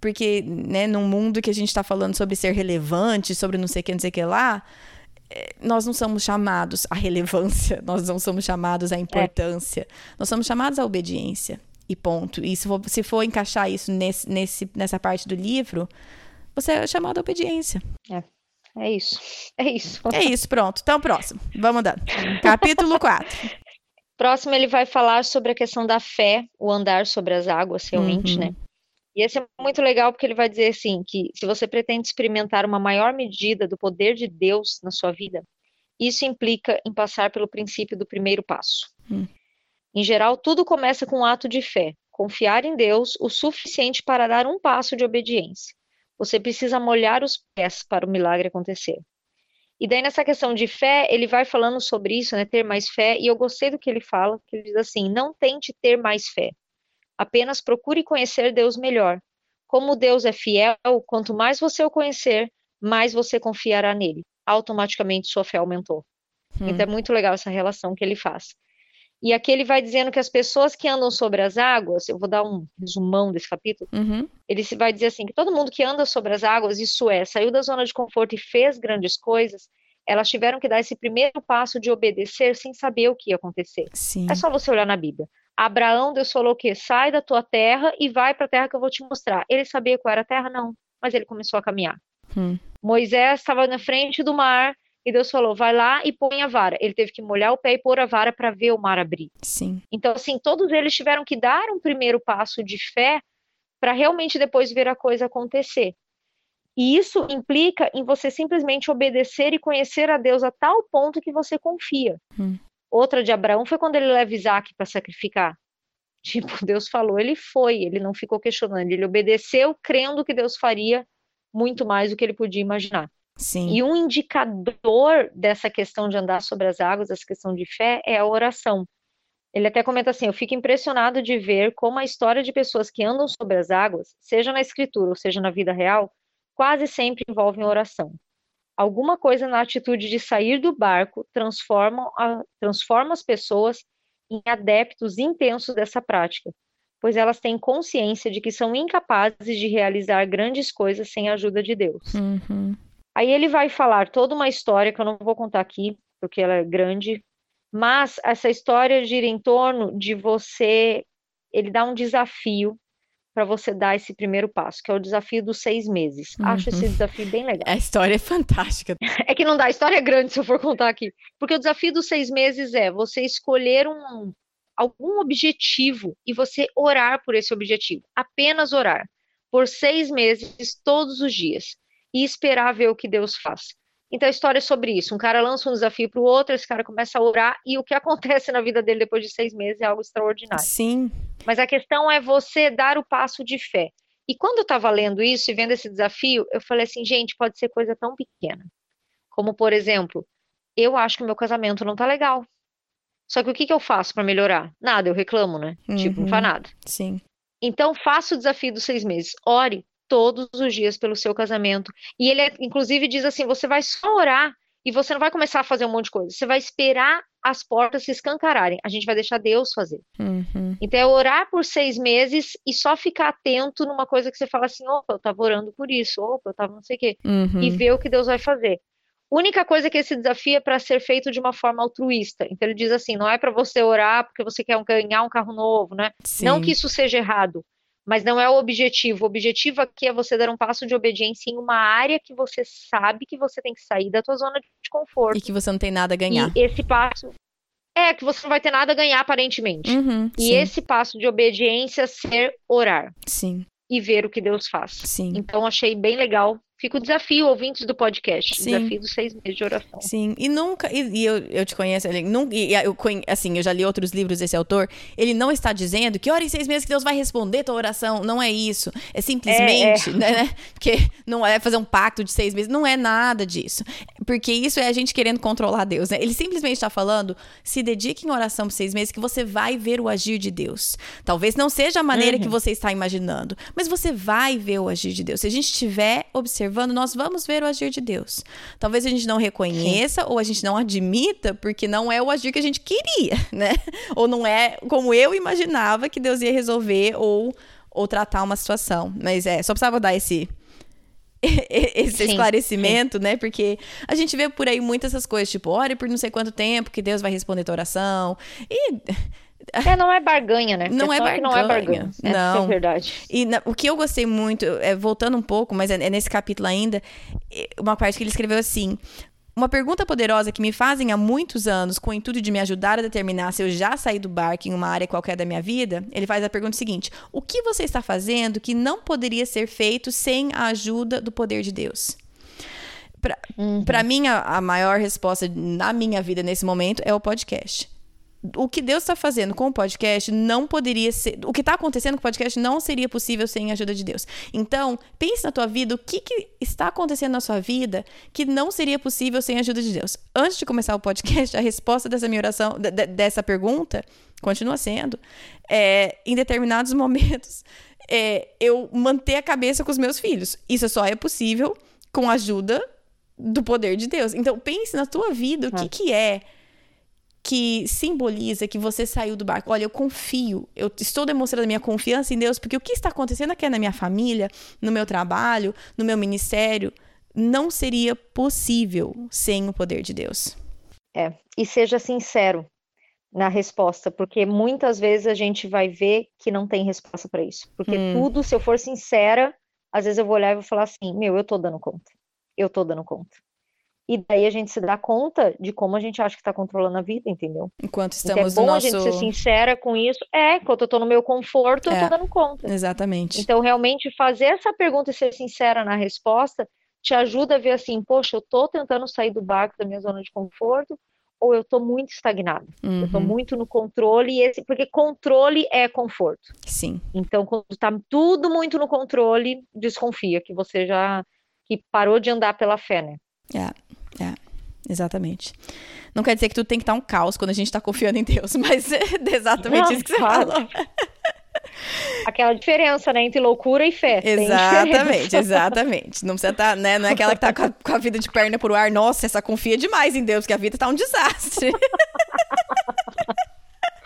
Porque, né, num mundo que a gente está falando sobre ser relevante, sobre não sei o que, não sei o que lá, eh, nós não somos chamados à relevância, nós não somos chamados à é. importância, é. nós somos chamados à obediência. E ponto. E se for, se for encaixar isso nesse, nesse, nessa parte do livro, você é chamado à obediência. É. É isso. É isso. É isso, pronto. Então, próximo. Vamos andando. Capítulo 4. Próximo, ele vai falar sobre a questão da fé, o andar sobre as águas, realmente, uhum. né? E esse é muito legal porque ele vai dizer assim que se você pretende experimentar uma maior medida do poder de Deus na sua vida, isso implica em passar pelo princípio do primeiro passo. Uhum. Em geral, tudo começa com um ato de fé, confiar em Deus o suficiente para dar um passo de obediência. Você precisa molhar os pés para o milagre acontecer. E daí nessa questão de fé, ele vai falando sobre isso, né, ter mais fé, e eu gostei do que ele fala, que ele diz assim: "Não tente ter mais fé. Apenas procure conhecer Deus melhor. Como Deus é fiel, quanto mais você o conhecer, mais você confiará nele. Automaticamente sua fé aumentou." Hum. Então é muito legal essa relação que ele faz. E aqui ele vai dizendo que as pessoas que andam sobre as águas, eu vou dar um resumão desse capítulo, Uhum. ele se vai dizer assim, que todo mundo que anda sobre as águas, isso é, saiu da zona de conforto e fez grandes coisas, elas tiveram que dar esse primeiro passo de obedecer sem saber o que ia acontecer. Sim. É só você olhar na Bíblia. Abraão, Deus falou o quê? Sai da tua terra e vai para a terra que eu vou te mostrar. Ele sabia qual era a terra? Não. Mas ele começou a caminhar. Hum. Moisés estava na frente do mar e Deus falou: vai lá e põe a vara. Ele teve que molhar o pé e pôr a vara para ver o mar abrir. Sim. Então, assim, todos eles tiveram que dar um primeiro passo de fé para realmente depois ver a coisa acontecer. E isso implica em você simplesmente obedecer e conhecer a Deus a tal ponto que você confia. Hum. Outra de Abraão foi quando ele leva Isaac para sacrificar. Tipo, Deus falou, ele foi, ele não ficou questionando, ele obedeceu crendo que Deus faria muito mais do que ele podia imaginar. Sim. E um indicador dessa questão de andar sobre as águas, essa questão de fé, é a oração. Ele até comenta assim: eu fico impressionado de ver como a história de pessoas que andam sobre as águas, seja na escritura ou seja na vida real, quase sempre envolvem oração. Alguma coisa na atitude de sair do barco transforma, a, transforma as pessoas em adeptos intensos dessa prática, pois elas têm consciência de que são incapazes de realizar grandes coisas sem a ajuda de Deus. Uhum. Aí ele vai falar toda uma história que eu não vou contar aqui, porque ela é grande, mas essa história gira em torno de você. Ele dá um desafio para você dar esse primeiro passo, que é o desafio dos seis meses. Acho esse desafio bem legal. A história é fantástica. É que não dá, a história é grande se eu for contar aqui. Porque o desafio dos seis meses é você escolher um, algum objetivo e você orar por esse objetivo. Apenas orar. Por seis meses, todos os dias. E esperar ver o que Deus faz. Então a história é sobre isso. Um cara lança um desafio para o outro, esse cara começa a orar, e o que acontece na vida dele depois de seis meses é algo extraordinário. Sim. Mas a questão é você dar o passo de fé. E quando eu estava lendo isso e vendo esse desafio, eu falei assim, gente, pode ser coisa tão pequena. Como, por exemplo, eu acho que o meu casamento não tá legal. Só que o que, que eu faço para melhorar? Nada, eu reclamo, né? Uhum. Tipo, não faz nada. Sim. Então, faça o desafio dos seis meses. Ore todos os dias pelo seu casamento. E ele, inclusive, diz assim: você vai só orar e você não vai começar a fazer um monte de coisa. Você vai esperar as portas se escancararem. A gente vai deixar Deus fazer. Uhum. Então, é orar por seis meses e só ficar atento numa coisa que você fala assim: opa, eu estava orando por isso, opa, eu estava não sei o quê. Uhum. E ver o que Deus vai fazer. Única coisa que esse desafio é para ser feito de uma forma altruísta. Então, ele diz assim: não é para você orar porque você quer ganhar um carro novo, né? Sim. Não que isso seja errado mas não é o objetivo. O objetivo aqui é você dar um passo de obediência em uma área que você sabe que você tem que sair da tua zona de conforto. E que você não tem nada a ganhar. E esse passo é que você não vai ter nada a ganhar aparentemente. Uhum, e sim. esse passo de obediência ser orar Sim. e ver o que Deus faz. Sim. Então achei bem legal. Fica o desafio, ouvintes do podcast. Sim. Desafio dos seis meses de oração. Sim, e nunca, e, e eu, eu te conheço, ele, nunca, e eu, assim, eu já li outros livros desse autor, ele não está dizendo que ora em seis meses que Deus vai responder tua oração, não é isso, é simplesmente, Né, né, porque não é fazer um pacto de seis meses, não é nada disso, porque isso é a gente querendo controlar Deus, né, ele simplesmente está falando, se dedique em oração por seis meses que você vai ver o agir de Deus, talvez não seja a maneira que você está imaginando, mas você vai ver o agir de Deus, se a gente estiver observando, nós vamos ver o agir de Deus, talvez a gente não reconheça ou a gente não admita, porque não é o agir que a gente queria, né? Ou não é como eu imaginava que Deus ia resolver ou, ou tratar uma situação. Mas é, só precisava dar esse. Esse Sim, esclarecimento, né? Porque a gente vê por aí muitas essas coisas, tipo, ore por não sei quanto tempo que Deus vai responder tua oração. E É, não é barganha, né? Não é Questão que não é barganha. barganha. Essa Não. é verdade. E na- o que eu gostei muito, é, voltando um pouco, mas é, é nesse capítulo ainda, é, uma parte que ele escreveu assim. Uma pergunta poderosa que me fazem há muitos anos, com o intuito de me ajudar a determinar se eu já saí do barco em uma área qualquer da minha vida, ele faz a pergunta seguinte: O que você está fazendo que não poderia ser feito sem a ajuda do poder de Deus? Pra, Uhum. mim, a, a maior resposta na minha vida nesse momento é o podcast. O que Deus está fazendo com o podcast não poderia ser. O que está acontecendo com o podcast não seria possível sem a ajuda de Deus. Então, pense na tua vida, o que, que está acontecendo na sua vida que não seria possível sem a ajuda de Deus. Antes de começar o podcast, a resposta dessa minha oração, de- de- dessa pergunta, continua sendo: é, em determinados momentos, é, eu manter a cabeça com os meus filhos. Isso só é possível com a ajuda do poder de Deus. Então, pense na tua vida, o que, Ah. que é que simboliza que você saiu do barco. Olha, eu confio, eu estou demonstrando a minha confiança em Deus, porque o que está acontecendo aqui na minha família, no meu trabalho, no meu ministério, não seria possível sem o poder de Deus. É, e seja sincero na resposta, porque muitas vezes a gente vai ver que não tem resposta para isso. Porque hum. tudo, se eu for sincera, às vezes eu vou olhar e vou falar assim: meu, eu tô dando conta. Eu tô dando conta. E daí a gente se dá conta de como a gente acha que está controlando a vida, entendeu? Enquanto estamos então é bom no nosso... a gente ser sincera com isso. É, enquanto eu tô no meu conforto, é, eu tô dando conta. Exatamente. Então, realmente, fazer essa pergunta e ser sincera na resposta te ajuda a ver assim, poxa, eu tô tentando sair do barco da minha zona de conforto, ou eu tô muito estagnado. Uhum. Eu uhum. muito no controle, e esse, porque controle é conforto. Sim. Então, quando tá tudo muito no controle, desconfia que você já que parou de andar pela fé, né? É. Exatamente. Não quer dizer que tudo tem que estar um caos quando a gente está confiando em Deus, mas é exatamente não, isso que você claro. falou. Aquela diferença, né, entre loucura e fé. Exatamente, exatamente. Não precisa estar, tá, né, não é aquela que tá com a, com a, vida de perna pro ar, nossa, essa confia demais em Deus, que a vida tá um desastre.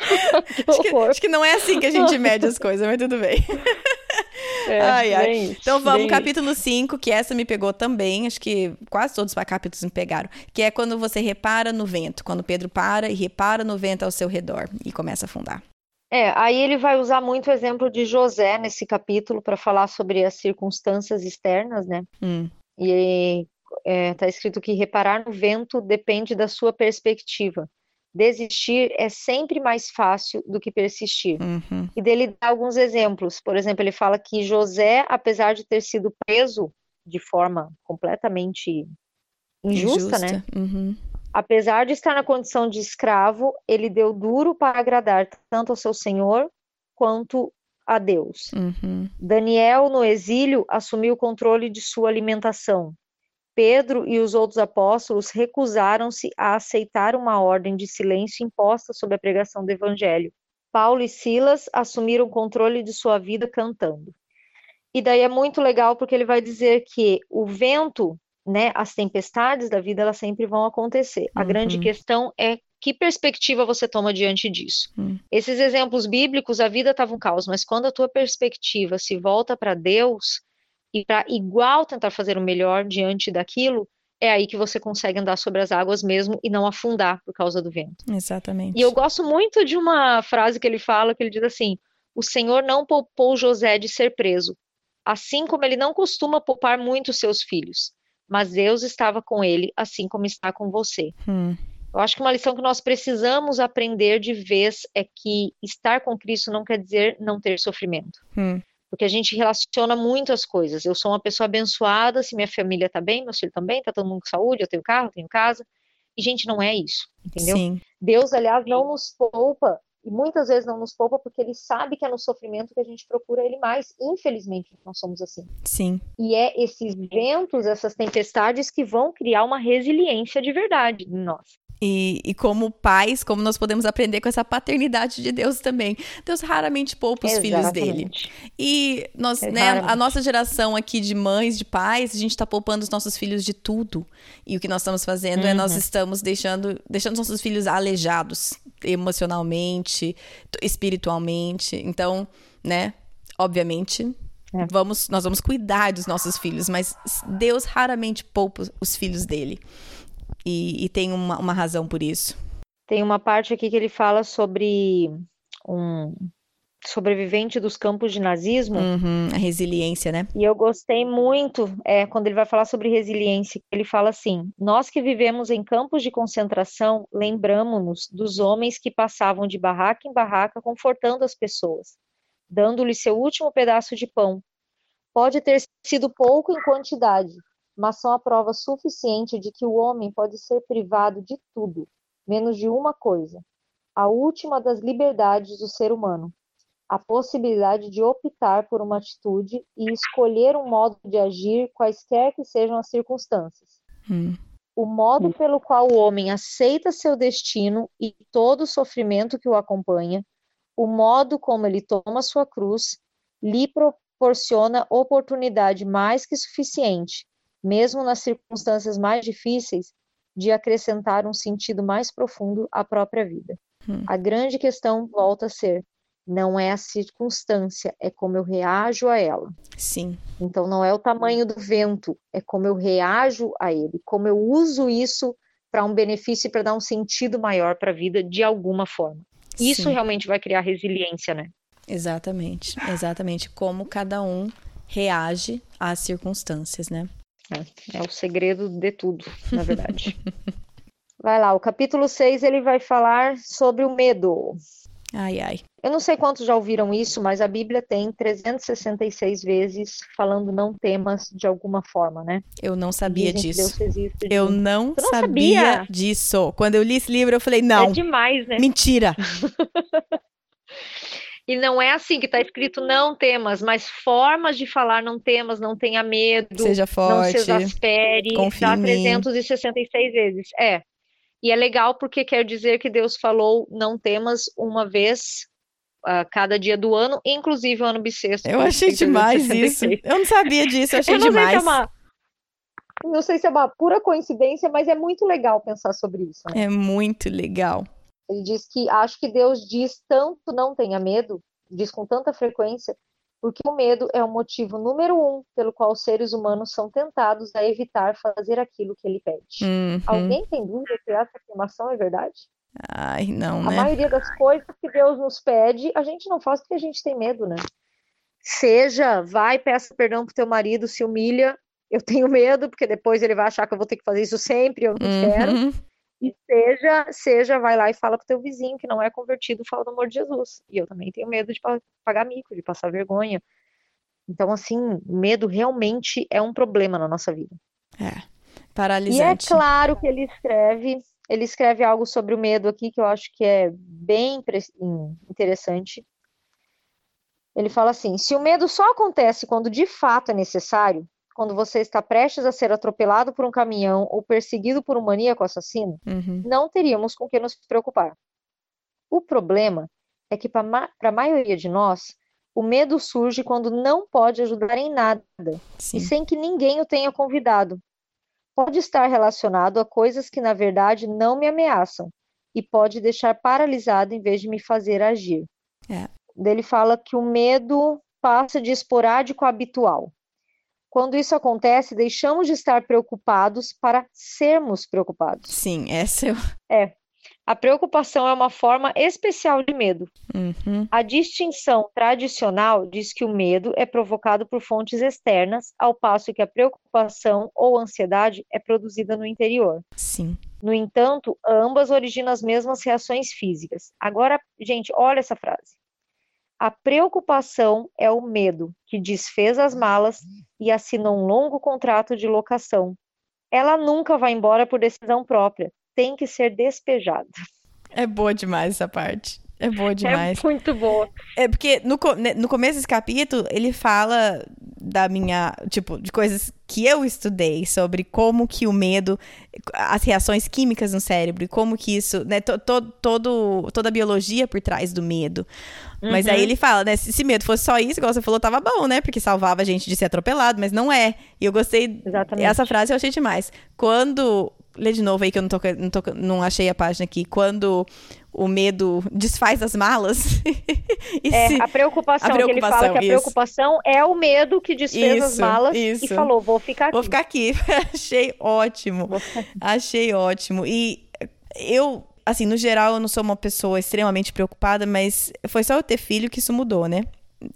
acho, que, acho que não é assim que a gente mede as coisas, mas tudo bem. É, ai, ai. Então vamos, capítulo 5, que essa me pegou também, acho que quase todos os capítulos me pegaram, que é quando você repara no vento, quando Pedro para e repara no vento ao seu redor e começa a afundar. É, aí ele vai usar muito o exemplo de José nesse capítulo para falar sobre as circunstâncias externas, né? Hum. E está é, escrito que reparar no vento depende da sua perspectiva desistir é sempre mais fácil do que persistir. Uhum. E dele dá alguns exemplos. Por exemplo, ele fala que José, apesar de ter sido preso de forma completamente injusta, né? Injusta. né? Uhum. Apesar de estar na condição de escravo, ele deu duro para agradar tanto ao seu senhor quanto a Deus. Uhum. Daniel, no exílio, assumiu o controle de sua alimentação. Pedro e os outros apóstolos recusaram-se a aceitar uma ordem de silêncio imposta sobre a pregação do evangelho. Paulo e Silas assumiram o controle de sua vida cantando. E daí é muito legal porque ele vai dizer que o vento, né, as tempestades da vida, elas sempre vão acontecer. A grande uhum. questão é que perspectiva você toma diante disso. Uhum. Esses exemplos bíblicos, a vida estava um caos, mas quando a tua perspectiva se volta para Deus, e para igual tentar fazer o melhor diante daquilo, é aí que você consegue andar sobre as águas mesmo e não afundar por causa do vento. Exatamente. E eu gosto muito de uma frase que ele fala, que ele diz assim: "O Senhor não poupou José de ser preso, assim como ele não costuma poupar muito seus filhos, mas Deus estava com ele, assim como está com você." Hum. Eu acho que uma lição que nós precisamos aprender de vez é que estar com Cristo não quer dizer não ter sofrimento. Hum porque a gente relaciona muito as coisas. Eu sou uma pessoa abençoada, se minha família tá bem, meu filho também, tá todo mundo com saúde, eu tenho carro, tenho casa. E, gente, não é isso, entendeu? Sim. Deus, aliás, não nos poupa, e muitas vezes não nos poupa porque ele sabe que é no sofrimento que a gente procura ele mais. Infelizmente, nós somos assim. Sim. E é esses ventos, essas tempestades que vão criar uma resiliência de verdade em nós. E, e, como pais, como nós podemos aprender com essa paternidade de Deus também. Deus raramente poupa os Exatamente. filhos dele. E nós, né, a nossa geração aqui de mães, de pais, a gente está poupando os nossos filhos de tudo. E o que nós estamos fazendo uhum. é nós uhum. estamos deixando, deixando nossos filhos aleijados emocionalmente, espiritualmente. Então, né, obviamente, é. vamos, nós vamos cuidar dos nossos filhos, mas Deus raramente poupa os filhos dele e, e tem uma, uma razão por isso. Tem uma parte aqui que ele fala sobre um sobrevivente dos campos de nazismo. Uhum, a resiliência, né? E eu gostei muito é, quando ele vai falar sobre resiliência. Ele fala assim: Nós que vivemos em campos de concentração, lembramos-nos dos homens que passavam de barraca em barraca confortando as pessoas, dando-lhes seu último pedaço de pão. Pode ter sido pouco em quantidade, mas são a prova suficiente de que o homem pode ser privado de tudo, menos de uma coisa: a última das liberdades do ser humano, a possibilidade de optar por uma atitude e escolher um modo de agir, quaisquer que sejam as circunstâncias. Hum. O modo pelo qual o homem aceita seu destino e todo o sofrimento que o acompanha, o modo como ele toma sua cruz, lhe proporciona oportunidade mais que suficiente mesmo nas circunstâncias mais difíceis, de acrescentar um sentido mais profundo à própria vida. Hum. A grande questão volta a ser: não é a circunstância, é como eu reajo a ela. Sim. Então não é o tamanho do vento, é como eu reajo a ele, como eu uso isso para um benefício e para dar um sentido maior para a vida de alguma forma. Isso Sim. realmente vai criar resiliência, né? Exatamente. Exatamente. Como cada um reage às circunstâncias, né? É, é o segredo de tudo, na verdade. vai lá, o capítulo 6 ele vai falar sobre o medo. Ai, ai. Eu não sei quantos já ouviram isso, mas a Bíblia tem 366 vezes falando não temas de alguma forma, né? Eu não sabia Dizem disso. Eu não, não sabia, sabia? disso. Quando eu li esse livro, eu falei, não, É demais, né? mentira. E não é assim que está escrito não temas, mas formas de falar não temas, não tenha medo, Seja não se forte. exaspere, dá mim. 366 vezes. É. E é legal porque quer dizer que Deus falou não temas uma vez a cada dia do ano, inclusive o ano bissexto. Eu achei demais isso. 366. Eu não sabia disso, eu achei Eu não sei se é demais. uma não sei se é uma pura coincidência, mas é muito legal pensar sobre isso. né? É muito legal. Ele diz que acho que Deus diz tanto não tenha medo, diz com tanta frequência, porque o medo é o motivo número um pelo qual os seres humanos são tentados a evitar fazer aquilo que ele pede. Uhum. Alguém tem dúvida que essa afirmação é verdade? Ai, não, A né? maioria das coisas que Deus nos pede, a gente não faz porque a gente tem medo, né? Seja, vai, peça perdão pro teu marido, se humilha. Eu tenho medo, porque depois ele vai achar que eu vou ter que fazer isso sempre, eu não quero. E seja, seja, vai lá e fala pro teu vizinho que não é convertido, fala do amor de Jesus. E eu também tenho medo de pa- pagar mico, de passar vergonha. Então, assim, medo realmente é um problema na nossa vida. É. E é Paralisante. claro que ele escreve, ele escreve algo sobre o medo aqui que eu acho que é bem interessante. Ele fala assim: se o medo só acontece quando de fato é necessário, quando você está prestes a ser atropelado por um caminhão ou perseguido por um maníaco assassino, Uhum. não teríamos com que nos preocupar. O problema é que, para a maioria de nós, o medo surge quando não pode ajudar em nada Sim. e sem que ninguém o tenha convidado. Pode estar relacionado a coisas que, na verdade, não me ameaçam e pode deixar paralisado em vez de me fazer agir. É. Ele fala que o medo passa de esporádico a habitual. Quando isso acontece, deixamos de estar preocupados para sermos preocupados. Sim, essa eu. A preocupação é uma forma especial de medo. Uhum. A distinção tradicional diz que o medo é provocado por fontes externas, ao passo que a preocupação ou ansiedade é produzida no interior. Sim. No entanto, ambas originam as mesmas reações físicas. Agora, gente, olha essa frase. A preocupação é o medo que desfez as malas e assinou um longo contrato de locação. Ela nunca vai embora por decisão própria, tem que ser despejada. É boa demais essa parte. É boa demais. É muito boa. É porque no, né, no começo desse capítulo ele fala da minha, tipo, de coisas que eu estudei sobre como que o medo, as reações químicas no cérebro e como que isso, né, to, to- todo, toda a biologia por trás do medo. Mas aí Uhum. ele fala, né, se, se medo fosse só isso, igual você falou, tava bom, né, porque salvava a gente de ser atropelado, mas não é. E eu gostei Exatamente. essa frase eu achei demais. Quando. Lê de novo aí que eu não, tô, não, tô- não achei a página aqui. Quando o medo desfaz as malas. É, se- a preocupação, a que ele preocupação, fala que a isso. preocupação é o medo que desfez as Isso, malas isso. e falou, vou ficar aqui. Vou ficar aqui. achei ótimo. Achei ótimo. E eu, assim, no geral, eu não sou uma pessoa extremamente preocupada, mas foi só eu ter filho que isso mudou, né?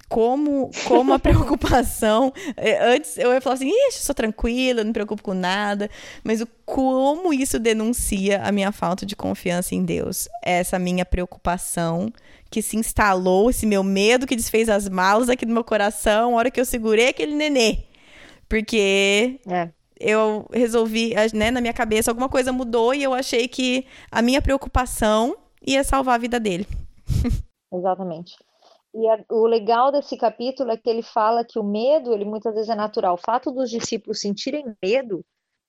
Como, como a preocupação. eh, Antes eu ia falar assim, ixi, sou tranquila, não me preocupo com nada. Mas o como isso denuncia a minha falta de confiança em Deus. Essa minha preocupação que se instalou, esse meu medo que desfez as malas aqui no meu coração, a hora que eu segurei aquele nenê. Porque É. eu resolvi, né, na minha cabeça, alguma coisa mudou e eu achei que a minha preocupação ia salvar a vida dele. Exatamente. E a- o legal desse capítulo é que ele fala que o medo, ele muitas vezes é natural. O fato dos discípulos sentirem medo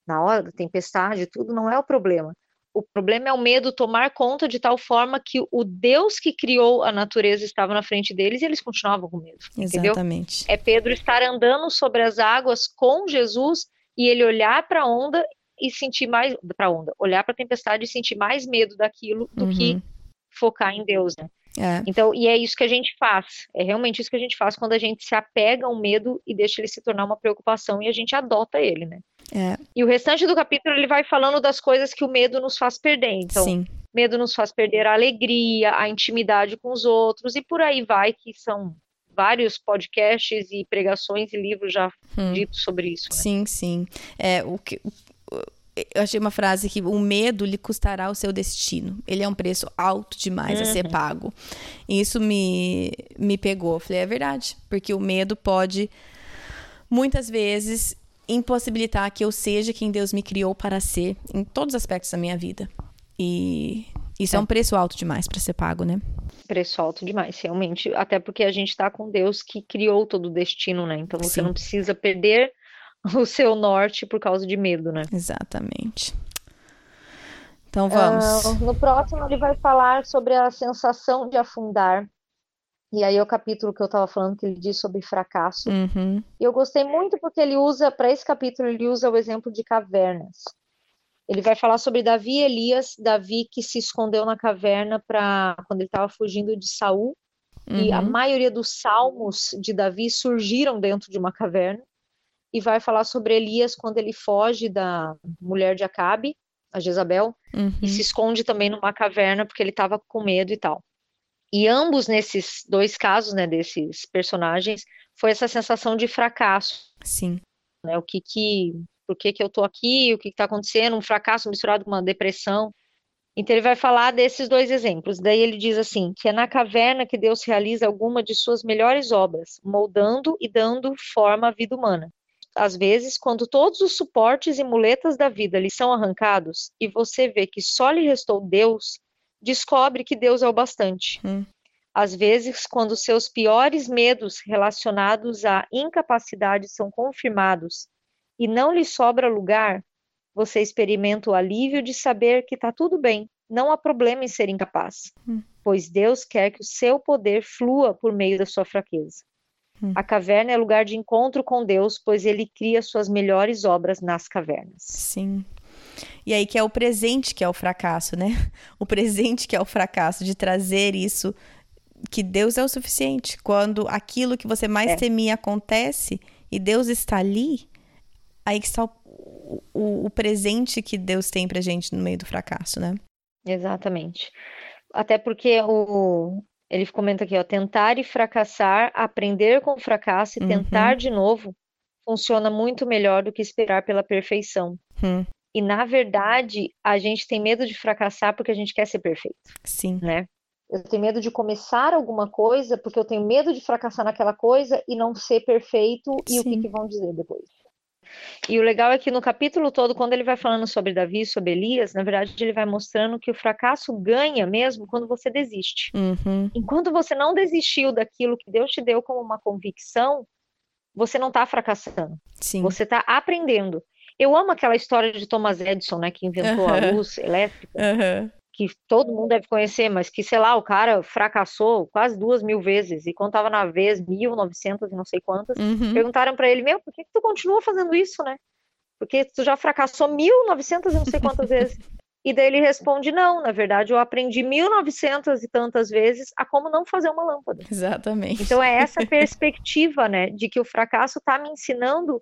na hora da tempestade, tudo não é o problema. O problema é o medo tomar conta de tal forma que o Deus que criou a natureza estava na frente deles e eles continuavam com medo, entendeu? Exatamente. É Pedro estar andando sobre as águas com Jesus e ele olhar para a onda e sentir mais para onda, olhar para a tempestade e sentir mais medo daquilo do Uhum. que focar em Deus, né? É, Então, e é isso que a gente faz. É realmente isso que a gente faz quando a gente se apega ao medo e deixa ele se tornar uma preocupação e a gente adota ele, né? é, E o restante do capítulo ele vai falando das coisas que o medo nos faz perder. Então, sim. medo nos faz perder a alegria, a intimidade com os outros e por aí vai, que são vários podcasts e pregações e livros já Hum. ditos sobre isso. né? Sim, sim. É, o que, eu achei uma frase que o medo lhe custará o seu destino. Ele é um preço alto demais a ser Uhum. pago. E isso me, me pegou. Eu falei, é verdade. Porque o medo pode, muitas vezes, impossibilitar que eu seja quem Deus me criou para ser em todos os aspectos da minha vida. E isso é, É. um preço alto demais para ser pago, né? Preço alto demais, realmente. Até porque a gente está com Deus que criou todo o destino, né? Então você Sim. não precisa perder o seu norte por causa de medo, né? Exatamente. Então vamos. Ah, no próximo ele vai falar sobre a sensação de afundar. E aí é o capítulo que eu estava falando que ele diz sobre fracasso. Uhum, E eu gostei muito porque ele usa, para esse capítulo, ele usa o exemplo de cavernas. Ele vai falar sobre Davi e Elias, Davi que se escondeu na caverna para quando ele estava fugindo de Saul. E a uhum, maioria dos salmos de Davi surgiram dentro de uma caverna. E vai falar sobre Elias quando ele foge da mulher de Acabe, a Jezabel, uhum. e se esconde também numa caverna porque ele estava com medo e tal. E ambos nesses dois casos, né, desses personagens, foi essa sensação de fracasso, Sim. né? O que que, por que que eu tô aqui? O que que tá acontecendo? Um fracasso misturado com uma depressão. Então ele vai falar desses dois exemplos. Daí ele diz assim, que é na caverna que Deus realiza alguma de suas melhores obras, moldando e dando forma à vida humana. Às vezes, quando todos os suportes e muletas da vida lhe são arrancados e você vê que só lhe restou Deus, descobre que Deus é o bastante. Hum. Às vezes, quando seus piores medos relacionados à incapacidade são confirmados e não lhe sobra lugar, você experimenta o alívio de saber que está tudo bem, não há problema em ser incapaz, Hum. pois Deus quer que o seu poder flua por meio da sua fraqueza. Hum. A caverna é lugar de encontro com Deus, pois ele cria suas melhores obras nas cavernas. Sim. E aí que é o presente que é o fracasso, né? O presente que é o fracasso de trazer isso que Deus é o suficiente. Quando aquilo que você mais É. temia acontece e Deus está ali, aí que está o, o, o presente que Deus tem pra gente no meio do fracasso, né? Exatamente. Até porque o, ele comenta aqui, ó, tentar e fracassar, aprender com o fracasso e Uhum. tentar de novo funciona muito melhor do que esperar pela perfeição. Hum, E na verdade, a gente tem medo de fracassar porque a gente quer ser perfeito, sim. né? Eu tenho medo de começar alguma coisa porque eu tenho medo de fracassar naquela coisa e não ser perfeito e o que Sim. que vão dizer depois. E o legal é que no capítulo todo, quando ele vai falando sobre Davi, sobre Elias, na verdade ele vai mostrando que o fracasso ganha mesmo quando você desiste. Uhum, Enquanto você não desistiu daquilo que Deus te deu como uma convicção, você não está fracassando, sim. você está aprendendo. Eu amo aquela história de Thomas Edison, né, que inventou a Aham. luz elétrica, Aham, que todo mundo deve conhecer, mas que, sei lá, o cara fracassou quase duas mil vezes e estava na vez, mil, novecentas e não sei quantas, uhum. perguntaram para ele, meu, por que que tu continua fazendo isso, né? Porque tu já fracassou mil, novecentas e não sei quantas vezes. E daí ele responde, não, na verdade eu aprendi mil novecentas e tantas vezes a como não fazer uma lâmpada. Exatamente. Então é essa perspectiva, né, de que o fracasso está me ensinando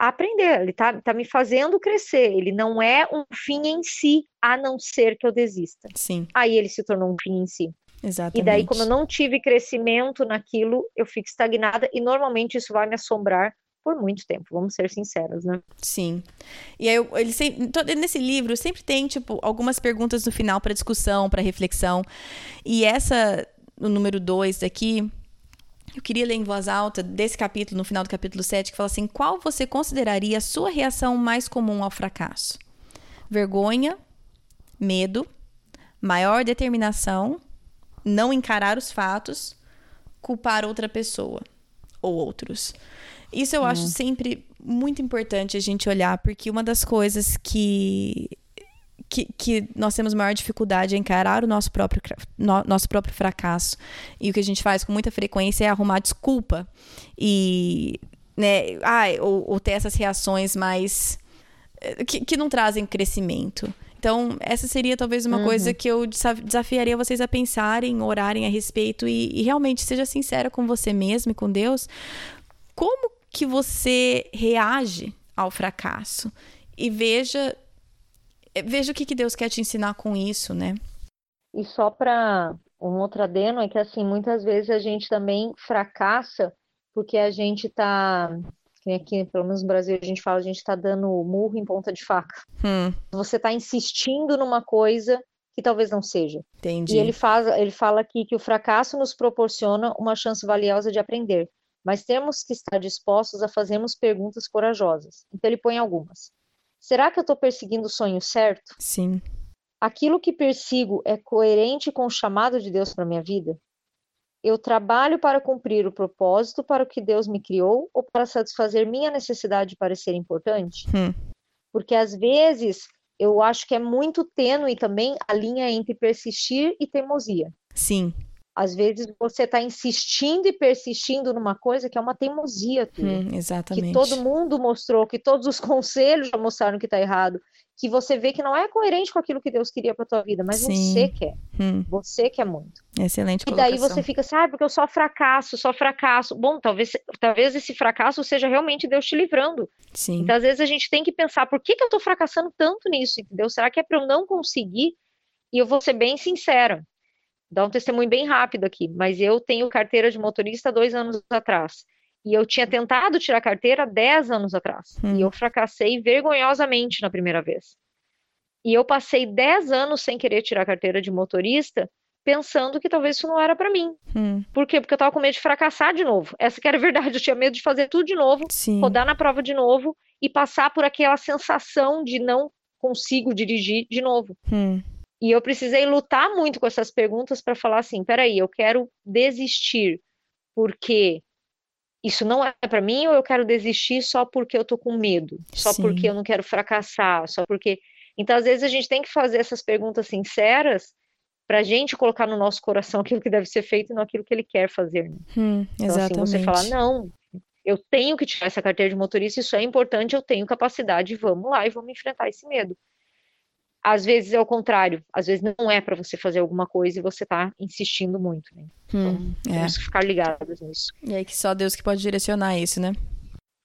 a aprender, ele está tá me fazendo crescer, ele não é um fim em si, a não ser que eu desista. Sim, Aí ele se tornou um fim em si. exatamente. E daí, como eu não tive crescimento naquilo, eu fico estagnada e normalmente isso vai me assombrar por muito tempo, vamos ser sinceros, né? Sim. E aí, eu- ele sempre, todo- nesse livro sempre tem, tipo, algumas perguntas no final para discussão, para reflexão. E essa, o número 2 daqui, eu queria ler em voz alta desse capítulo, no final do capítulo 7, que fala assim: qual você consideraria a sua reação mais comum ao fracasso? Vergonha, medo, maior determinação, não encarar os fatos, culpar outra pessoa ou outros. Isso eu acho sempre muito importante a gente olhar, porque uma das coisas que, que, que nós temos maior dificuldade é encarar o nosso próprio, no- nosso próprio fracasso. E o que a gente faz com muita frequência é arrumar desculpa e, né, ai, ou, ou ter essas reações mais eh, que, que não trazem crescimento. Então, essa seria talvez uma uhum. coisa que eu desafiaria vocês a pensarem, orarem a respeito e, e realmente seja sincera com você mesmo e com Deus. Como que você reage ao fracasso? E veja, veja o que, que Deus quer te ensinar com isso, né? E só para um outro adeno é que assim, muitas vezes a gente também fracassa porque a gente está aqui, pelo menos no Brasil, a gente fala, a gente está dando murro em ponta de faca. Hum. Você está insistindo numa coisa que talvez não seja. Entendi. E ele, faz, ele fala aqui que o fracasso nos proporciona uma chance valiosa de aprender, mas temos que estar dispostos a fazermos perguntas corajosas. Então ele põe algumas. Será que eu estou perseguindo o sonho certo? Sim. Aquilo que persigo é coerente com o chamado de Deus para minha vida? Eu trabalho para cumprir o propósito para o que Deus me criou ou para satisfazer minha necessidade de parecer importante? Hum. Porque às vezes eu acho que é muito tênue também a linha entre persistir e teimosia. Sim. Às vezes você está insistindo e persistindo numa coisa que é uma teimosia tua. Hum, exatamente. Que todo mundo mostrou, que todos os conselhos já mostraram que está errado que você vê que não é coerente com aquilo que Deus queria para tua vida, mas Sim. você quer. Hum. Você quer muito. Excelente E daí você fica assim, ah, porque eu só fracasso, só fracasso. Bom, talvez, talvez esse fracasso seja realmente Deus te livrando. Sim. Então, às vezes a gente tem que pensar, por que, que eu tô fracassando tanto nisso, entendeu? Será que é para eu não conseguir? E eu vou ser bem sincera. Dar um testemunho bem rápido aqui, mas eu tenho carteira de motorista dois anos atrás. E eu tinha tentado tirar carteira 10 anos atrás. Hum. E eu fracassei vergonhosamente na primeira vez. E eu passei 10 anos sem querer tirar carteira de motorista, pensando que talvez isso não era para mim. Hum. Por quê? Porque eu tava com medo de fracassar de novo. Essa que era a verdade. Eu tinha medo de fazer tudo de novo, Sim. rodar na prova de novo e passar por aquela sensação de não consigo dirigir de novo. Hum. E eu precisei lutar muito com essas perguntas para falar assim: peraí, eu quero desistir porque isso não é para mim ou eu quero desistir só porque eu tô com medo, só Sim. porque eu não quero fracassar, só porque. Então, às vezes, a gente tem que fazer essas perguntas sinceras para a gente colocar no nosso coração aquilo que deve ser feito e não aquilo que ele quer fazer. Né? Hum, então, assim, você falar, não, eu tenho que tirar essa carteira de motorista, isso é importante, eu tenho capacidade, vamos lá e vamos enfrentar esse medo. Às vezes é o contrário, às vezes não é para você fazer alguma coisa e você tá insistindo muito, né? Hum, então, é. temos que ficar ligados nisso. E aí que só Deus que pode direcionar isso, né?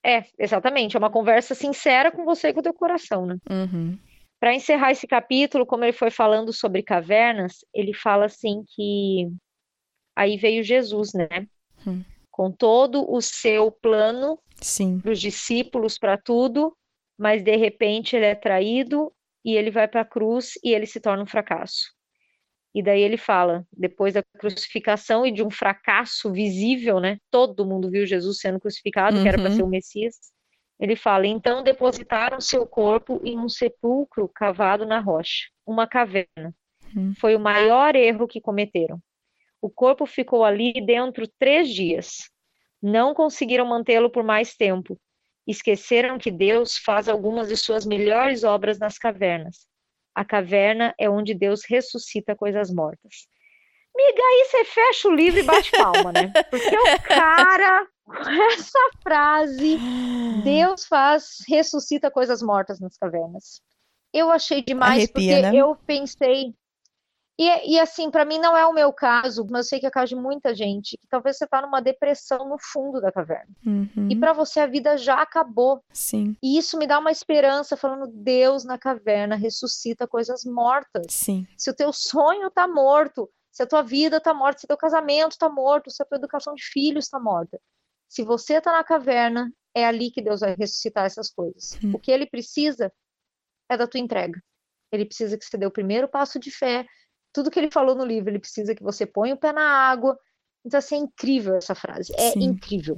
É, exatamente. É uma conversa sincera com você e com o teu coração, né? Uhum. Para encerrar esse capítulo, como ele foi falando sobre cavernas, ele fala assim que aí veio Jesus, né? Hum. Com todo o seu plano para os discípulos, para tudo, mas de repente ele é traído e ele vai para a cruz e ele se torna um fracasso. E daí ele fala, depois da crucificação e de um fracasso visível, né? Todo mundo viu Jesus sendo crucificado, uhum. que era para ser o Messias. Ele fala: então depositaram seu corpo em um sepulcro cavado na rocha, uma caverna. Uhum. Foi o maior erro que cometeram. O corpo ficou ali dentro três dias. Não conseguiram mantê-lo por mais tempo, Esqueceram que Deus faz algumas de suas melhores obras nas cavernas. A caverna é onde Deus ressuscita coisas mortas. Miga, aí você fecha o livro e bate palma, né? Porque o cara, essa frase, Deus faz, ressuscita coisas mortas nas cavernas. Eu achei demais, Arrepia, porque né? eu pensei, e, e assim, para mim não é o meu caso, mas eu sei que é o caso de muita gente, que talvez você tá numa depressão no fundo da caverna. Uhum. E para você a vida já acabou. Sim. E isso me dá uma esperança, falando, Deus na caverna ressuscita coisas mortas. Sim. Se o teu sonho tá morto, se a tua vida tá morta, se o teu casamento tá morto, se a tua educação de filhos tá morta. Se você tá na caverna, é ali que Deus vai ressuscitar essas coisas. Uhum. O que ele precisa é da tua entrega. Ele precisa que você dê o primeiro passo de fé, tudo que ele falou no livro, ele precisa que você ponha o pé na água. Então, assim, é incrível essa frase. É Sim. incrível.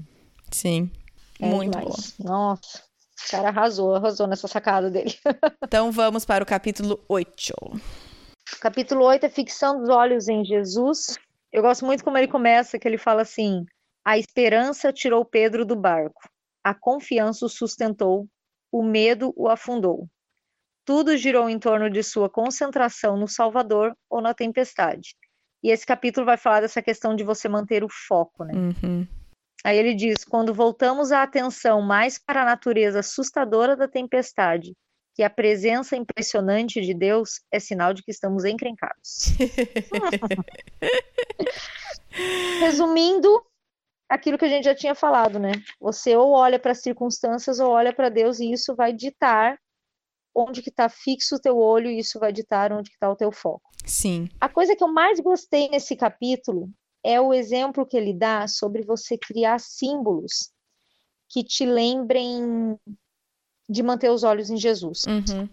Sim. É Muito demais. bom. Nossa, o cara arrasou, arrasou nessa sacada dele. então vamos para o capítulo 8. O capítulo 8 é ficção dos olhos em Jesus. Eu gosto muito como ele começa, que ele fala assim: a esperança tirou Pedro do barco, a confiança o sustentou, o medo o afundou. Tudo girou em torno de sua concentração no Salvador ou na tempestade. E esse capítulo vai falar dessa questão de você manter o foco, né? Uhum. Aí ele diz: quando voltamos a atenção mais para a natureza assustadora da tempestade, que a presença impressionante de Deus é sinal de que estamos encrencados. Resumindo, aquilo que a gente já tinha falado, né? Você ou olha para as circunstâncias ou olha para Deus e isso vai ditar onde que está fixo o teu olho e isso vai ditar onde que está o teu foco. Sim. A coisa que eu mais gostei nesse capítulo é o exemplo que ele dá sobre você criar símbolos que te lembrem de manter os olhos em Jesus. Uhum.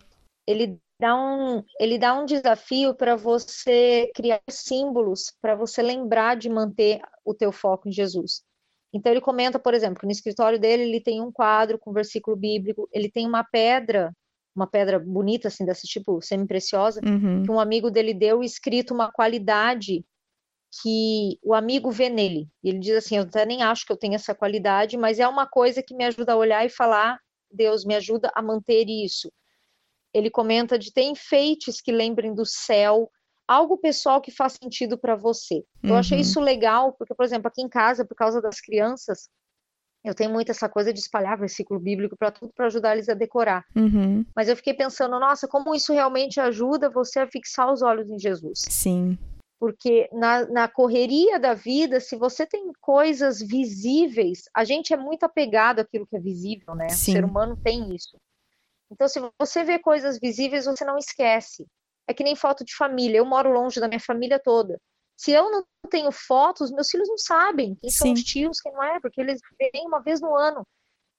Ele dá um, ele dá um desafio para você criar símbolos para você lembrar de manter o teu foco em Jesus. Então ele comenta, por exemplo, que no escritório dele ele tem um quadro com versículo bíblico, ele tem uma pedra, uma pedra bonita assim desse tipo semi-preciosa, Uhum. que um amigo dele deu escrito uma qualidade que o amigo vê nele. E ele diz assim: Eu até nem acho que eu tenho essa qualidade, mas é uma coisa que me ajuda a olhar e falar: Deus me ajuda a manter isso. Ele comenta de ter enfeites que lembrem do céu, algo pessoal que faz sentido para você. Eu achei Uhum. isso legal, porque, por exemplo, aqui em casa, por causa das crianças, eu tenho muito essa coisa de espalhar versículo bíblico para tudo para ajudar eles a decorar. Uhum. Mas eu fiquei pensando, nossa, como isso realmente ajuda você a fixar os olhos em Jesus. Sim. Porque na, na correria da vida, se você tem coisas visíveis, a gente é muito apegado àquilo que é visível, né? Sim. O ser humano tem isso. Então, se você vê coisas visíveis, você não esquece. É que nem foto de família. Eu moro longe da minha família toda. Se eu não tenho fotos, meus filhos não sabem quem são Sim. os tios, quem não é, porque eles vêm uma vez no ano.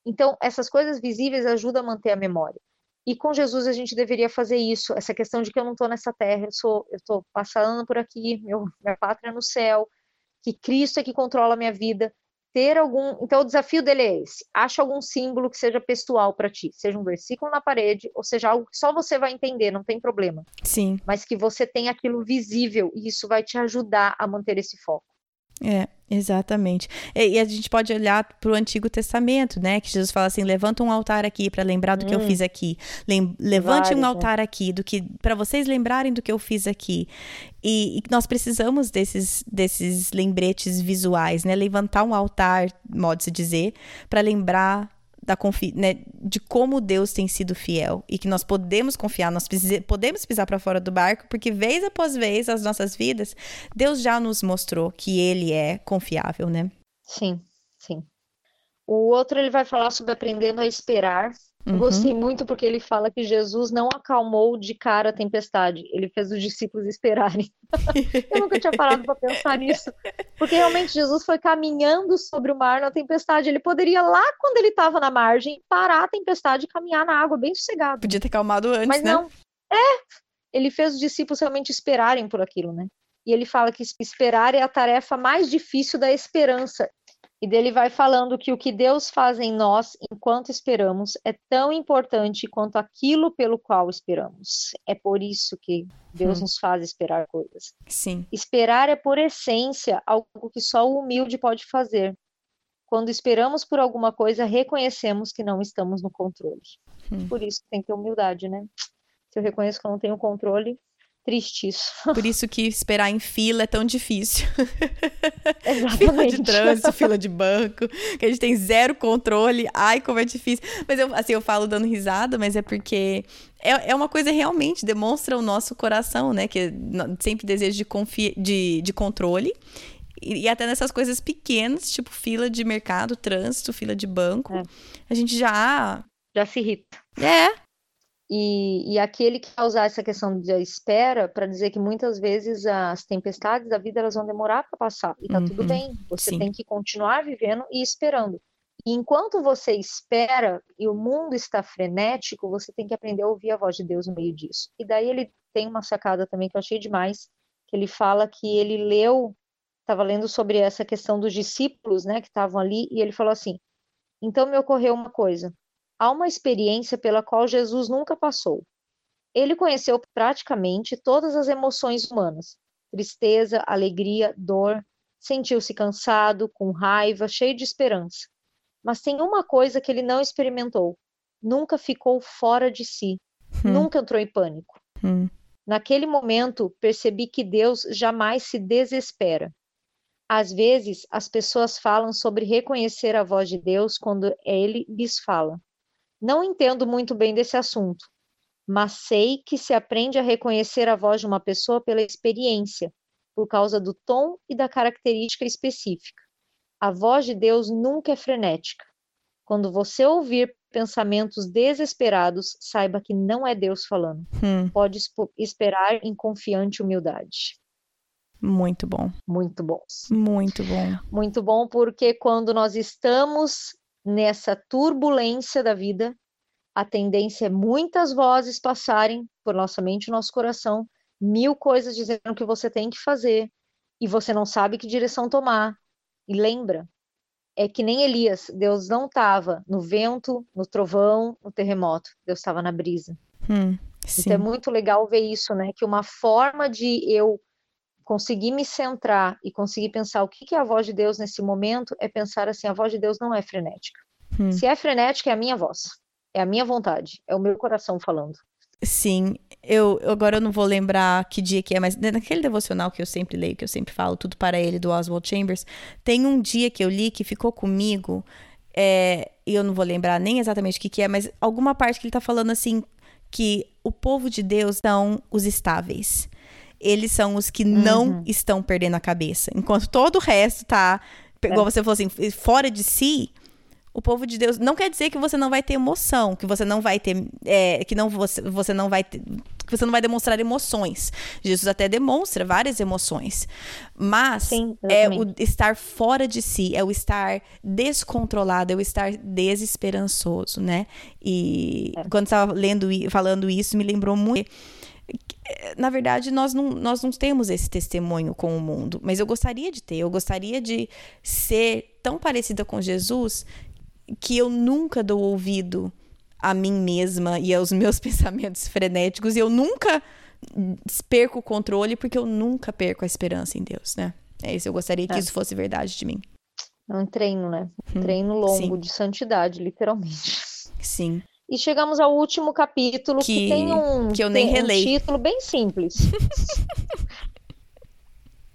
Então, essas coisas visíveis ajudam a manter a memória. E com Jesus a gente deveria fazer isso, essa questão de que eu não estou nessa terra, eu sou, eu estou passando por aqui, meu, minha pátria é no céu, que Cristo é que controla a minha vida. Ter algum, então o desafio dele é esse: acha algum símbolo que seja pessoal para ti, seja um versículo na parede, ou seja algo que só você vai entender, não tem problema, Sim. mas que você tenha aquilo visível e isso vai te ajudar a manter esse foco. É, exatamente. E, a gente pode olhar para o Antigo Testamento, né? Que Jesus fala assim: levanta um altar aqui para lembrar do que eu Hum. fiz aqui. Lem- levante Vários, um né? altar aqui do que para vocês lembrarem do que eu fiz aqui. E, e nós precisamos desses, desses lembretes visuais, né? Levantar um altar, modo de se dizer, para lembrar da confi né, de como Deus tem sido fiel e que nós podemos confiar, nós podemos pisar para fora do barco, porque vez após vez as nossas vidas, Deus já nos mostrou que Ele é confiável, né? Sim, sim. O outro ele vai falar sobre aprendendo a esperar. Uhum. Gostei muito porque ele fala que Jesus não acalmou de cara a tempestade, ele fez os discípulos esperarem. Eu nunca tinha parado para pensar nisso, porque realmente Jesus foi caminhando sobre o mar na tempestade. Ele poderia lá quando ele estava na margem parar a tempestade e caminhar na água bem sossegado. Podia ter calmado antes, Mas né? não. É, ele fez os discípulos realmente esperarem por aquilo, né? E ele fala que esperar é a tarefa mais difícil da esperança. E dele vai falando que o que Deus faz em nós enquanto esperamos é tão importante quanto aquilo pelo qual esperamos. É por isso que Deus Hum. nos faz esperar coisas. Sim, Esperar é, por essência, algo que só o humilde pode fazer. Quando esperamos por alguma coisa, reconhecemos que não estamos no controle. Hum. Por isso que tem que ter humildade, né? Se eu reconheço que eu não tenho controle, triste isso. por isso que esperar em fila é tão difícil. fila Exatamente. de trânsito, fila de banco, que a gente tem zero controle. Ai, como é difícil. Mas eu, assim, eu falo dando risada, mas é porque é, é uma coisa realmente, demonstra o nosso coração, né? Que no- sempre desejo de, confi de, de controle. E, e até nessas coisas pequenas, tipo fila de mercado, trânsito, fila de banco, É. a gente já. Já se irrita. É, E, e aqui ele quer usar essa questão da espera para dizer que muitas vezes as tempestades da vida elas vão demorar para passar. E tá tudo Uhum, bem. Você sim. tem que continuar vivendo e esperando. E enquanto você espera e o mundo está frenético, você tem que aprender a ouvir a voz de Deus no meio disso. E daí ele tem uma sacada também que eu achei demais, que ele fala que ele leu, estava lendo sobre essa questão dos discípulos, né, que estavam ali, e ele falou assim: "Então me ocorreu uma coisa. Há uma experiência pela qual Jesus nunca passou. Ele conheceu praticamente todas as emoções humanas: tristeza, alegria, dor. Sentiu-se cansado, com raiva, cheio de esperança. Mas tem uma coisa que ele não experimentou: nunca ficou fora de si, Hum. nunca entrou em pânico. Hum. Naquele momento, percebi que Deus jamais se desespera. Às vezes, as pessoas falam sobre reconhecer a voz de Deus quando ele lhes fala. Não entendo muito bem desse assunto, mas sei que se aprende a reconhecer a voz de uma pessoa pela experiência, por causa do tom e da característica específica. A voz de Deus nunca é frenética. Quando você ouvir pensamentos desesperados, saiba que não é Deus falando. Hum, Pode esperar em confiante humildade. muito bom. Muito bom. Muito bom. Muito bom porque quando nós estamos nessa turbulência da vida, a tendência é muitas vozes passarem por nossa mente e nosso coração, mil coisas dizendo que você tem que fazer e você não sabe que direção tomar. E lembra, é que nem Elias, Deus não estava no vento, no trovão, no terremoto, Deus estava na brisa. Hum. Então é muito legal ver isso, né? Que uma forma de eu conseguir me centrar e conseguir pensar o que que é a voz de Deus nesse momento é pensar assim, a voz de Deus não é frenética. Hum. Se é frenética, é a minha voz, é a minha vontade, é o meu coração falando. Sim, eu agora eu não vou lembrar que dia que é, mas naquele devocional que eu sempre leio, que eu sempre falo tudo para ele do Oswald Chambers, tem um dia que eu li que ficou comigo, é, e eu não vou lembrar nem exatamente o que que é, mas alguma parte que ele tá falando assim que o povo de Deus são os estáveis. Eles são os que não estão perdendo a cabeça, enquanto todo o resto tá, igual você falou assim, fora de si. O povo de Deus não quer dizer que você não vai ter emoção, que você não vai ter, é, que não você, você não vai ter, que você não vai demonstrar emoções. Jesus até demonstra várias emoções, mas Sim, é o estar fora de si, é o estar descontrolado, é o estar desesperançoso, né? E É. quando estava lendo e falando isso, me lembrou muito na verdade, nós não, nós não temos esse testemunho com o mundo, mas eu gostaria de ter, eu gostaria de ser tão parecida com Jesus que eu nunca dou ouvido a mim mesma e aos meus pensamentos frenéticos e eu nunca perco o controle porque eu nunca perco a esperança em Deus, né? É isso, eu gostaria que É. isso fosse verdade de mim. É um treino, né? Um treino longo sim. de santidade, literalmente. Sim. E chegamos ao último capítulo que, Que- tem um, que eu nem um título bem simples.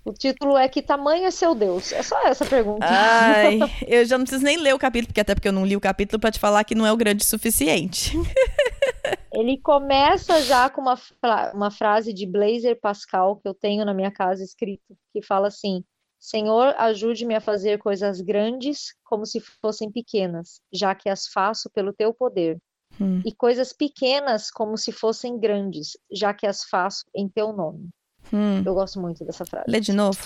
O título é Que Tamanho é Seu Deus? É só essa pergunta. Ai, eu já não preciso nem ler o capítulo, porque até porque eu não li o capítulo pra te falar que não é o grande o suficiente. Ele começa já com uma, uma frase de Blazer Pascal que eu tenho na minha casa escrito, que fala assim: Senhor, ajude-me a fazer coisas grandes como se fossem pequenas, já que as faço pelo teu poder, Hum. e coisas pequenas como se fossem grandes, já que as faço em teu nome. Hum. Eu gosto muito dessa frase. Lê de novo.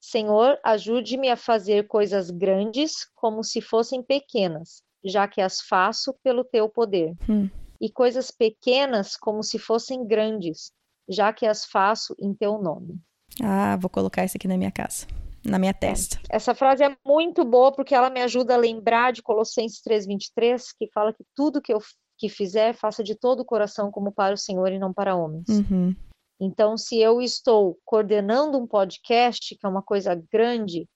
Senhor, ajude-me a fazer coisas grandes como se fossem pequenas, já que as faço pelo teu poder. Hum. E coisas pequenas como se fossem grandes, já que as faço em teu nome. Ah, vou colocar isso aqui na minha casa, na minha testa. Essa frase é muito boa porque ela me ajuda a lembrar de Colossenses 3:23, que fala que tudo que eu que fizer, faça de todo o coração como para o Senhor e não para homens. Uhum. Então, se eu estou coordenando um podcast, que é uma coisa grande,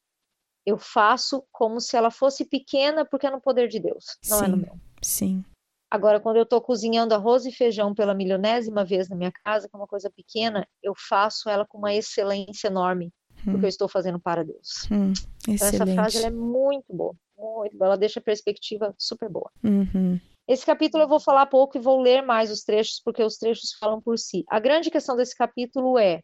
eu faço como se ela fosse pequena, porque é no poder de Deus, não é no Sim. meu. Sim. Agora, quando eu estou cozinhando arroz e feijão pela milionésima vez na minha casa, que é uma coisa pequena, eu faço ela com uma excelência enorme, porque eu estou fazendo para Deus. Hum. Então, essa frase é muito boa, muito boa. Ela deixa a perspectiva super boa. Uhum. Esse capítulo eu vou falar pouco e vou ler mais os trechos, porque os trechos falam por si. A grande questão desse capítulo é: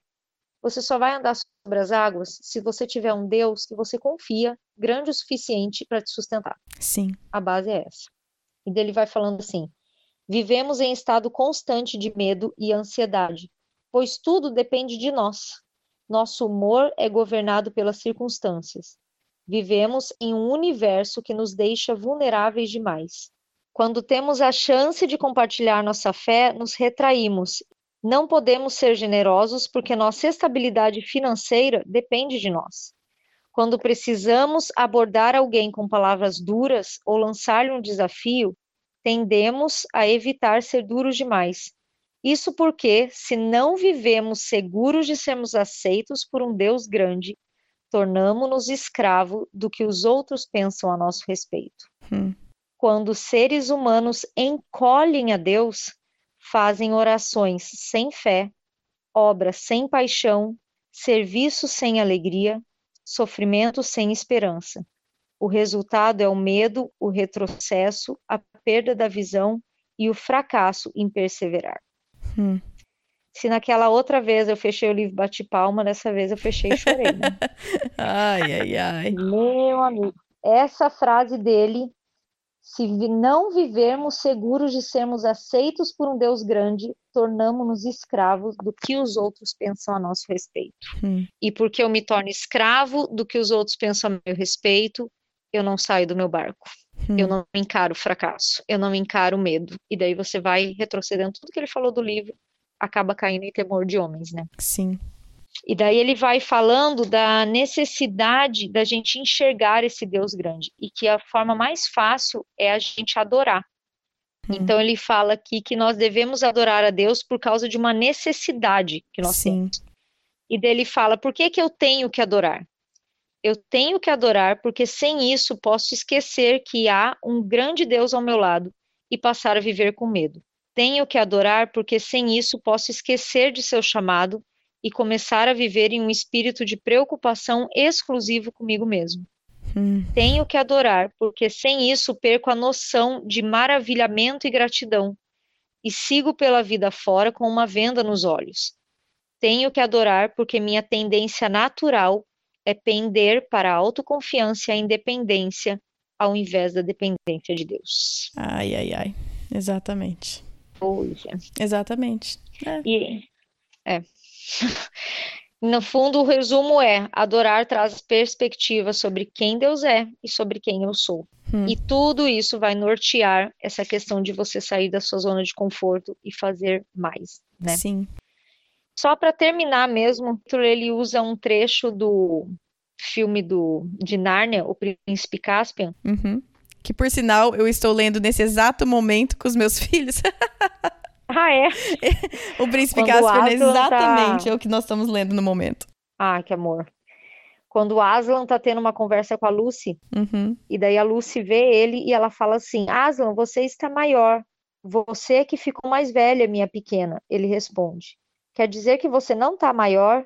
você só vai andar sobre as águas se você tiver um Deus que você confia, grande o suficiente para te sustentar. Sim. A base é essa. E dele vai falando assim: vivemos em estado constante de medo e ansiedade, pois tudo depende de nós. Nosso humor é governado pelas circunstâncias. Vivemos em um universo que nos deixa vulneráveis demais. Quando temos a chance de compartilhar nossa fé, nos retraímos. Não podemos ser generosos porque nossa estabilidade financeira depende de nós. Quando precisamos abordar alguém com palavras duras ou lançar-lhe um desafio, tendemos a evitar ser duros demais. Isso porque, se não vivemos seguros de sermos aceitos por um Deus grande, tornamo-nos escravo do que os outros pensam a nosso respeito. Hum. Quando seres humanos encolhem a Deus, fazem orações sem fé, obras sem paixão, serviço sem alegria, sofrimento sem esperança. O resultado é o medo, o retrocesso, a perda da visão e o fracasso em perseverar. Hum. Se naquela outra vez eu fechei o livro bate palma, dessa vez eu fechei e chorei, né? Ai, ai, ai. Meu amigo, essa frase dele, se não vivermos seguros de sermos aceitos por um Deus grande, tornamos-nos escravos do que os outros pensam a nosso respeito. Hum. E porque eu me torno escravo do que os outros pensam a meu respeito, eu não saio do meu barco. Hum. Eu não encaro o fracasso, eu não encaro o medo. E daí você vai retrocedendo tudo que ele falou do livro, acaba caindo em temor de homens, né? Sim. E daí ele vai falando da necessidade da gente enxergar esse Deus grande e que a forma mais fácil é a gente adorar. Hum. Então ele fala aqui que nós devemos adorar a Deus por causa de uma necessidade que nós Sim. temos. E daí ele fala: por que que eu tenho que adorar? Eu tenho que adorar porque sem isso posso esquecer que há um grande Deus ao meu lado e passar a viver com medo. Tenho que adorar porque sem isso posso esquecer de seu chamado e começar a viver em um espírito de preocupação exclusivo comigo mesmo. Hum. Tenho que adorar porque sem isso perco a noção de maravilhamento e gratidão e sigo pela vida fora com uma venda nos olhos. Tenho que adorar porque minha tendência natural é pender para a autoconfiança e a independência ao invés da dependência de Deus. Ai, ai, ai. Exatamente. Pois é. Exatamente. É. E é. No fundo, o resumo é: adorar traz perspectiva sobre quem Deus é e sobre quem eu sou. Hum. E tudo isso vai nortear essa questão de você sair da sua zona de conforto e fazer mais, né? Sim. Só para terminar mesmo, ele usa um trecho do filme do, de Nárnia, O Príncipe Caspian. Uhum. Que por sinal eu estou lendo nesse exato momento com os meus filhos. Ah, é? o Príncipe Quando Caspian é Aslan tá- exatamente é o que nós estamos lendo no momento. Ah, que amor. Quando o Aslan tá tendo uma conversa com a Lucy, Uhum. e daí a Lucy vê ele e ela fala assim: Aslan, você está maior. Você é que ficou mais velha, minha pequena. Ele responde: Quer dizer que você não está maior?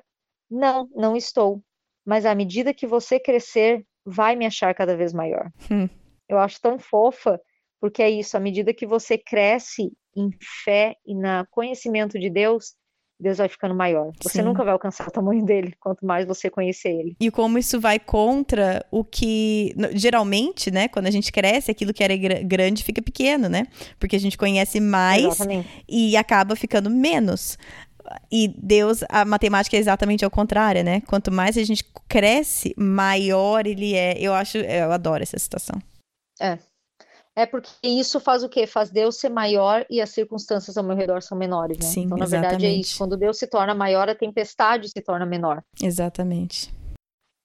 Não, não estou. Mas à medida que você crescer, vai me achar cada vez maior. Hum. Eu acho tão fofa, porque é isso, à medida que você cresce em fé e no conhecimento de Deus, Deus vai ficando maior. Você Sim. nunca vai alcançar o tamanho dele, quanto mais você conhecer ele. E como isso vai contra o que. Geralmente, né? Quando a gente cresce, aquilo que era gra- grande fica pequeno, né? Porque a gente conhece mais Exatamente. e acaba ficando menos. E Deus, a matemática é exatamente ao contrário, né? Quanto mais a gente cresce, maior ele é. Eu acho, eu adoro essa situação. É porque isso faz o quê? Faz Deus ser maior e as circunstâncias ao meu redor são menores, né? Sim, Então, na verdade, é exatamente. isso. Quando Deus se torna maior, a tempestade se torna menor. Exatamente.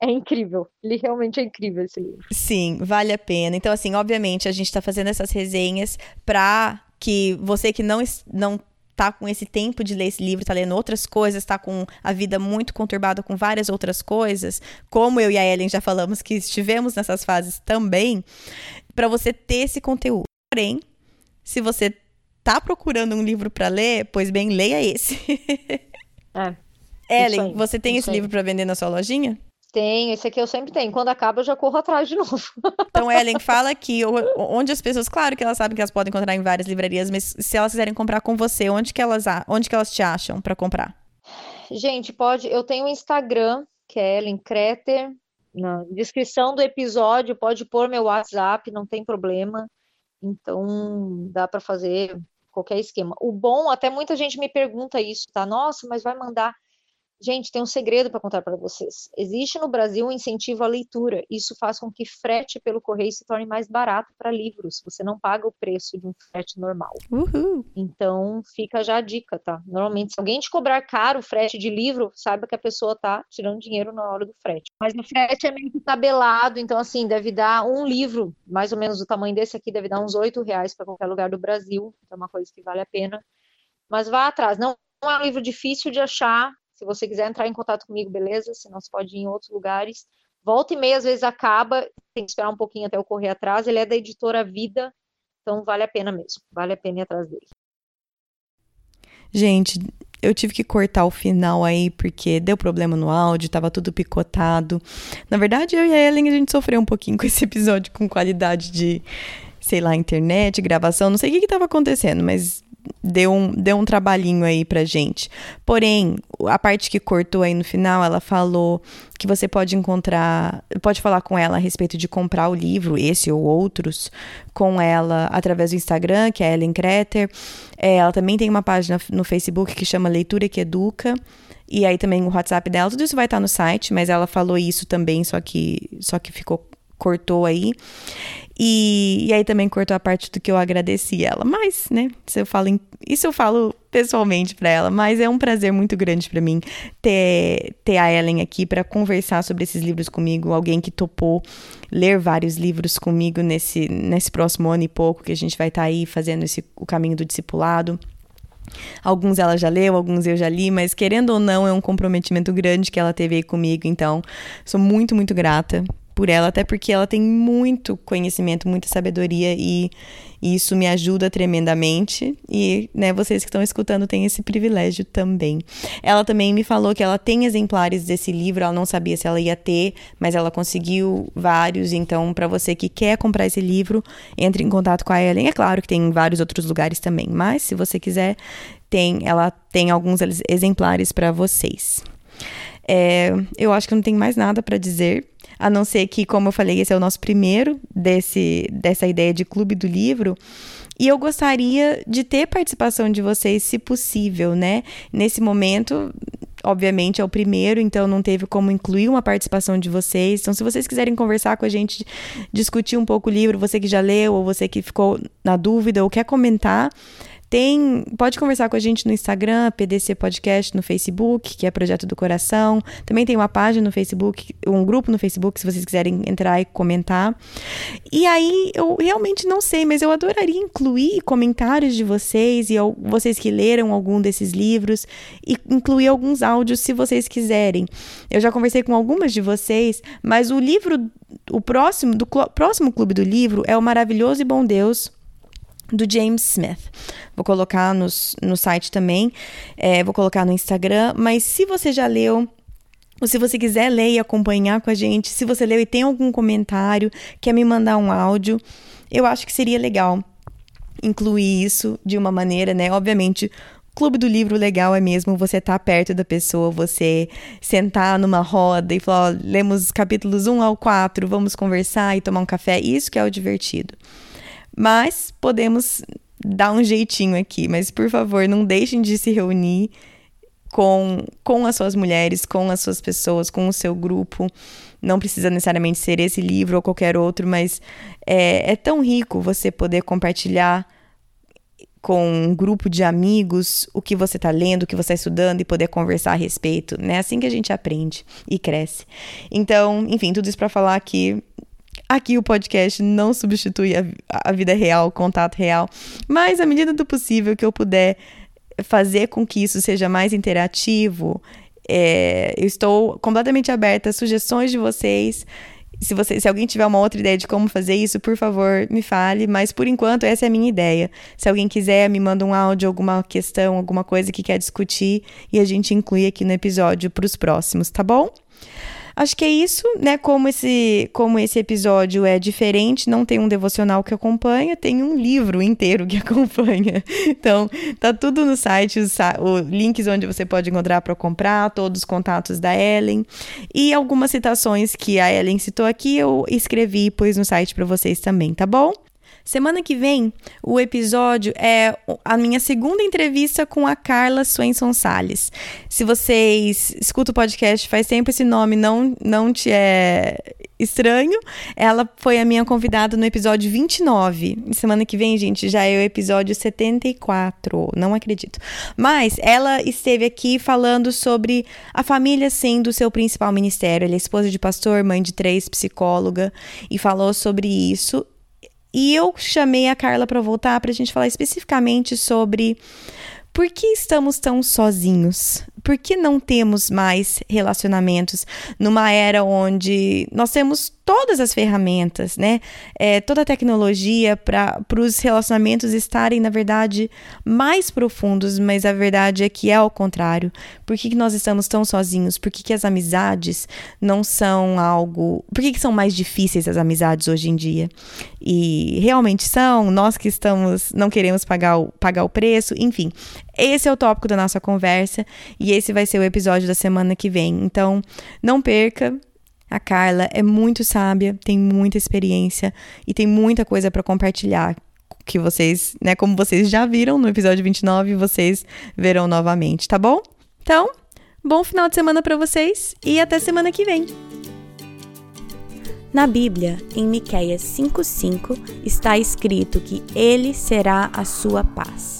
É incrível. Ele realmente é incrível esse livro. Sim, vale a pena. Então, assim, obviamente, a gente está fazendo essas resenhas para que você que não, não tá com esse tempo de ler esse livro, tá lendo outras coisas, tá com a vida muito conturbada com várias outras coisas, como eu e a Ellen já falamos que estivemos nessas fases também, para você ter esse conteúdo. Porém, se você tá procurando um livro para ler, pois bem, leia esse. É. Ellen, você tem esse livro para vender na sua lojinha? Tem, esse aqui eu sempre tenho. Quando acaba, eu já corro atrás de novo. Então, Ellen, fala aqui o- onde as pessoas, claro que elas sabem que elas podem encontrar em várias livrarias, mas se elas quiserem comprar com você, onde que elas, onde que elas te acham para comprar? Gente, pode. Eu tenho um Instagram, que é Ellen Kreter. Na descrição do episódio, pode pôr meu WhatsApp, não tem problema. Então, dá para fazer qualquer esquema. O bom, até muita gente me pergunta isso, tá? Nossa, mas vai mandar. Gente, tem um segredo para contar para vocês. Existe no Brasil um incentivo à leitura. Isso faz com que frete pelo correio se torne mais barato para livros. Você não paga o preço de um frete normal. Uhul! Então, fica já a dica, tá? Normalmente, se alguém te cobrar caro o frete de livro, saiba que a pessoa tá tirando dinheiro na hora do frete. Mas o frete é meio que tabelado, então, assim, deve dar um livro, mais ou menos do tamanho desse aqui, deve dar uns oito reais para qualquer lugar do Brasil. Então, é uma coisa que vale a pena. Mas vá atrás. Não é um livro difícil de achar. Se você quiser entrar em contato comigo, beleza? Senão você pode ir em outros lugares. Volta e meia, às vezes acaba, tem que esperar um pouquinho até eu correr atrás. Ele é da editora Vida, então vale a pena mesmo. Vale a pena ir atrás dele. Gente, eu tive que cortar o final aí porque deu problema no áudio, tava tudo picotado. Na verdade, eu e a Ellen, a gente sofreu um pouquinho com esse episódio com qualidade de, sei lá, internet, gravação, não sei o que que tava acontecendo, mas deu um, deu um trabalhinho aí pra gente. Porém, a parte que cortou aí no final, ela falou que você pode encontrar, pode falar com ela a respeito de comprar o livro, esse ou outros, com ela através do Instagram, que é Ellen Kreter. É, ela também tem uma página no Facebook que chama Leitura que Educa. E aí também o WhatsApp dela, tudo isso vai estar no site, mas ela falou isso também, só que só que ficou cortou aí. E, e aí também cortou a parte do que eu agradeci ela. Mas, né, isso eu falo, isso eu falo pessoalmente para ela, mas é um prazer muito grande para mim ter, ter a Ellen aqui para conversar sobre esses livros comigo, alguém que topou ler vários livros comigo nesse, nesse próximo ano e pouco que a gente vai estar tá aí fazendo esse, o caminho do discipulado. Alguns ela já leu, alguns eu já li, mas querendo ou não, é um comprometimento grande que ela teve aí comigo, então sou muito, muito grata por ela, até porque ela tem muito conhecimento, muita sabedoria e, e isso me ajuda tremendamente. E, né, vocês que estão escutando têm esse privilégio também. Ela também me falou que ela tem exemplares desse livro, ela não sabia se ela ia ter, mas ela conseguiu vários. Então, para você que quer comprar esse livro, entre em contato com a Ellen. É claro que tem em vários outros lugares também, mas se você quiser, tem, ela tem alguns exemplares para vocês. É, eu acho que não tem mais nada para dizer a não ser que, como eu falei, esse é o nosso primeiro desse, dessa ideia de clube do livro. E eu gostaria de ter participação de vocês, se possível, né? Nesse momento, obviamente é o primeiro, então não teve como incluir uma participação de vocês. Então, se vocês quiserem conversar com a gente, discutir um pouco o livro, você que já leu ou você que ficou na dúvida ou quer comentar, tem, pode conversar com a gente no Instagram, PDC Podcast, no Facebook, que é Projeto do Coração. Também tem uma página no Facebook, um grupo no Facebook, se vocês quiserem entrar e comentar. E aí, eu realmente não sei, mas eu adoraria incluir comentários de vocês e vocês que leram algum desses livros e incluir alguns áudios se vocês quiserem. Eu já conversei com algumas de vocês, mas o livro, o próximo, do próximo clube do livro é o Maravilhoso e Bom Deus do James Smith. Vou colocar nos, no site também, é, vou colocar no Instagram. Mas se você já leu, ou se você quiser ler e acompanhar com a gente, se você leu e tem algum comentário, quer me mandar um áudio, eu acho que seria legal incluir isso de uma maneira, né? Obviamente, Clube do livro legal é mesmo você estar tá perto da pessoa, você sentar numa roda e falar, ó, lemos capítulos 1 ao 4, vamos conversar e tomar um café. Isso que é o divertido. Mas podemos dar um jeitinho aqui. Mas, por favor, não deixem de se reunir com, com as suas mulheres, com as suas pessoas, com o seu grupo. Não precisa necessariamente ser esse livro ou qualquer outro, mas é, é tão rico você poder compartilhar com um grupo de amigos o que você está lendo, o que você está estudando e poder conversar a respeito. É né? assim que a gente aprende e cresce. Então, enfim, tudo isso para falar que Aqui o podcast não substitui a, a vida real, o contato real, mas à medida do possível que eu puder fazer com que isso seja mais interativo, é, eu estou completamente aberta a sugestões de vocês. Se, você, se alguém tiver uma outra ideia de como fazer isso, por favor, me fale. Mas por enquanto, essa é a minha ideia. Se alguém quiser, me manda um áudio, alguma questão, alguma coisa que quer discutir e a gente inclui aqui no episódio para os próximos, tá bom? Acho que é isso, né? Como esse, como esse episódio é diferente, não tem um devocional que acompanha, tem um livro inteiro que acompanha. Então, tá tudo no site, os, os links onde você pode encontrar para comprar, todos os contatos da Ellen e algumas citações que a Ellen citou aqui, eu escrevi e pus no site para vocês também, tá bom? Semana que vem, o episódio é a minha segunda entrevista com a Carla Swenson Salles. Se vocês escutam o podcast faz tempo, esse nome não, não te é estranho. Ela foi a minha convidada no episódio 29. Semana que vem, gente, já é o episódio 74. Não acredito. Mas ela esteve aqui falando sobre a família sendo o seu principal ministério. Ela é esposa de pastor, mãe de três, psicóloga, e falou sobre isso. E eu chamei a Carla para voltar para a gente falar especificamente sobre por que estamos tão sozinhos? Por que não temos mais relacionamentos numa era onde nós temos todas as ferramentas, né? É, toda a tecnologia para os relacionamentos estarem, na verdade, mais profundos, mas a verdade é que é ao contrário. Por que, que nós estamos tão sozinhos? Por que, que as amizades não são algo. Por que, que são mais difíceis as amizades hoje em dia? E realmente são, nós que estamos, não queremos pagar o, pagar o preço, enfim. Esse é o tópico da nossa conversa e esse vai ser o episódio da semana que vem. Então, não perca, a Carla é muito sábia, tem muita experiência e tem muita coisa para compartilhar que vocês, né, como vocês já viram no episódio 29, vocês verão novamente, tá bom? Então, bom final de semana para vocês e até semana que vem. Na Bíblia, em Miqueias 5:5, está escrito que ele será a sua paz.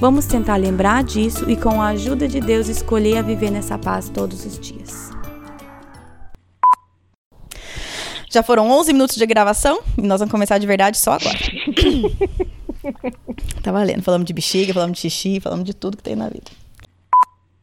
Vamos tentar lembrar disso e, com a ajuda de Deus, escolher a viver nessa paz todos os dias. Já foram 11 minutos de gravação e nós vamos começar de verdade só agora. tá valendo. Falamos de bexiga, falamos de xixi, falamos de tudo que tem na vida.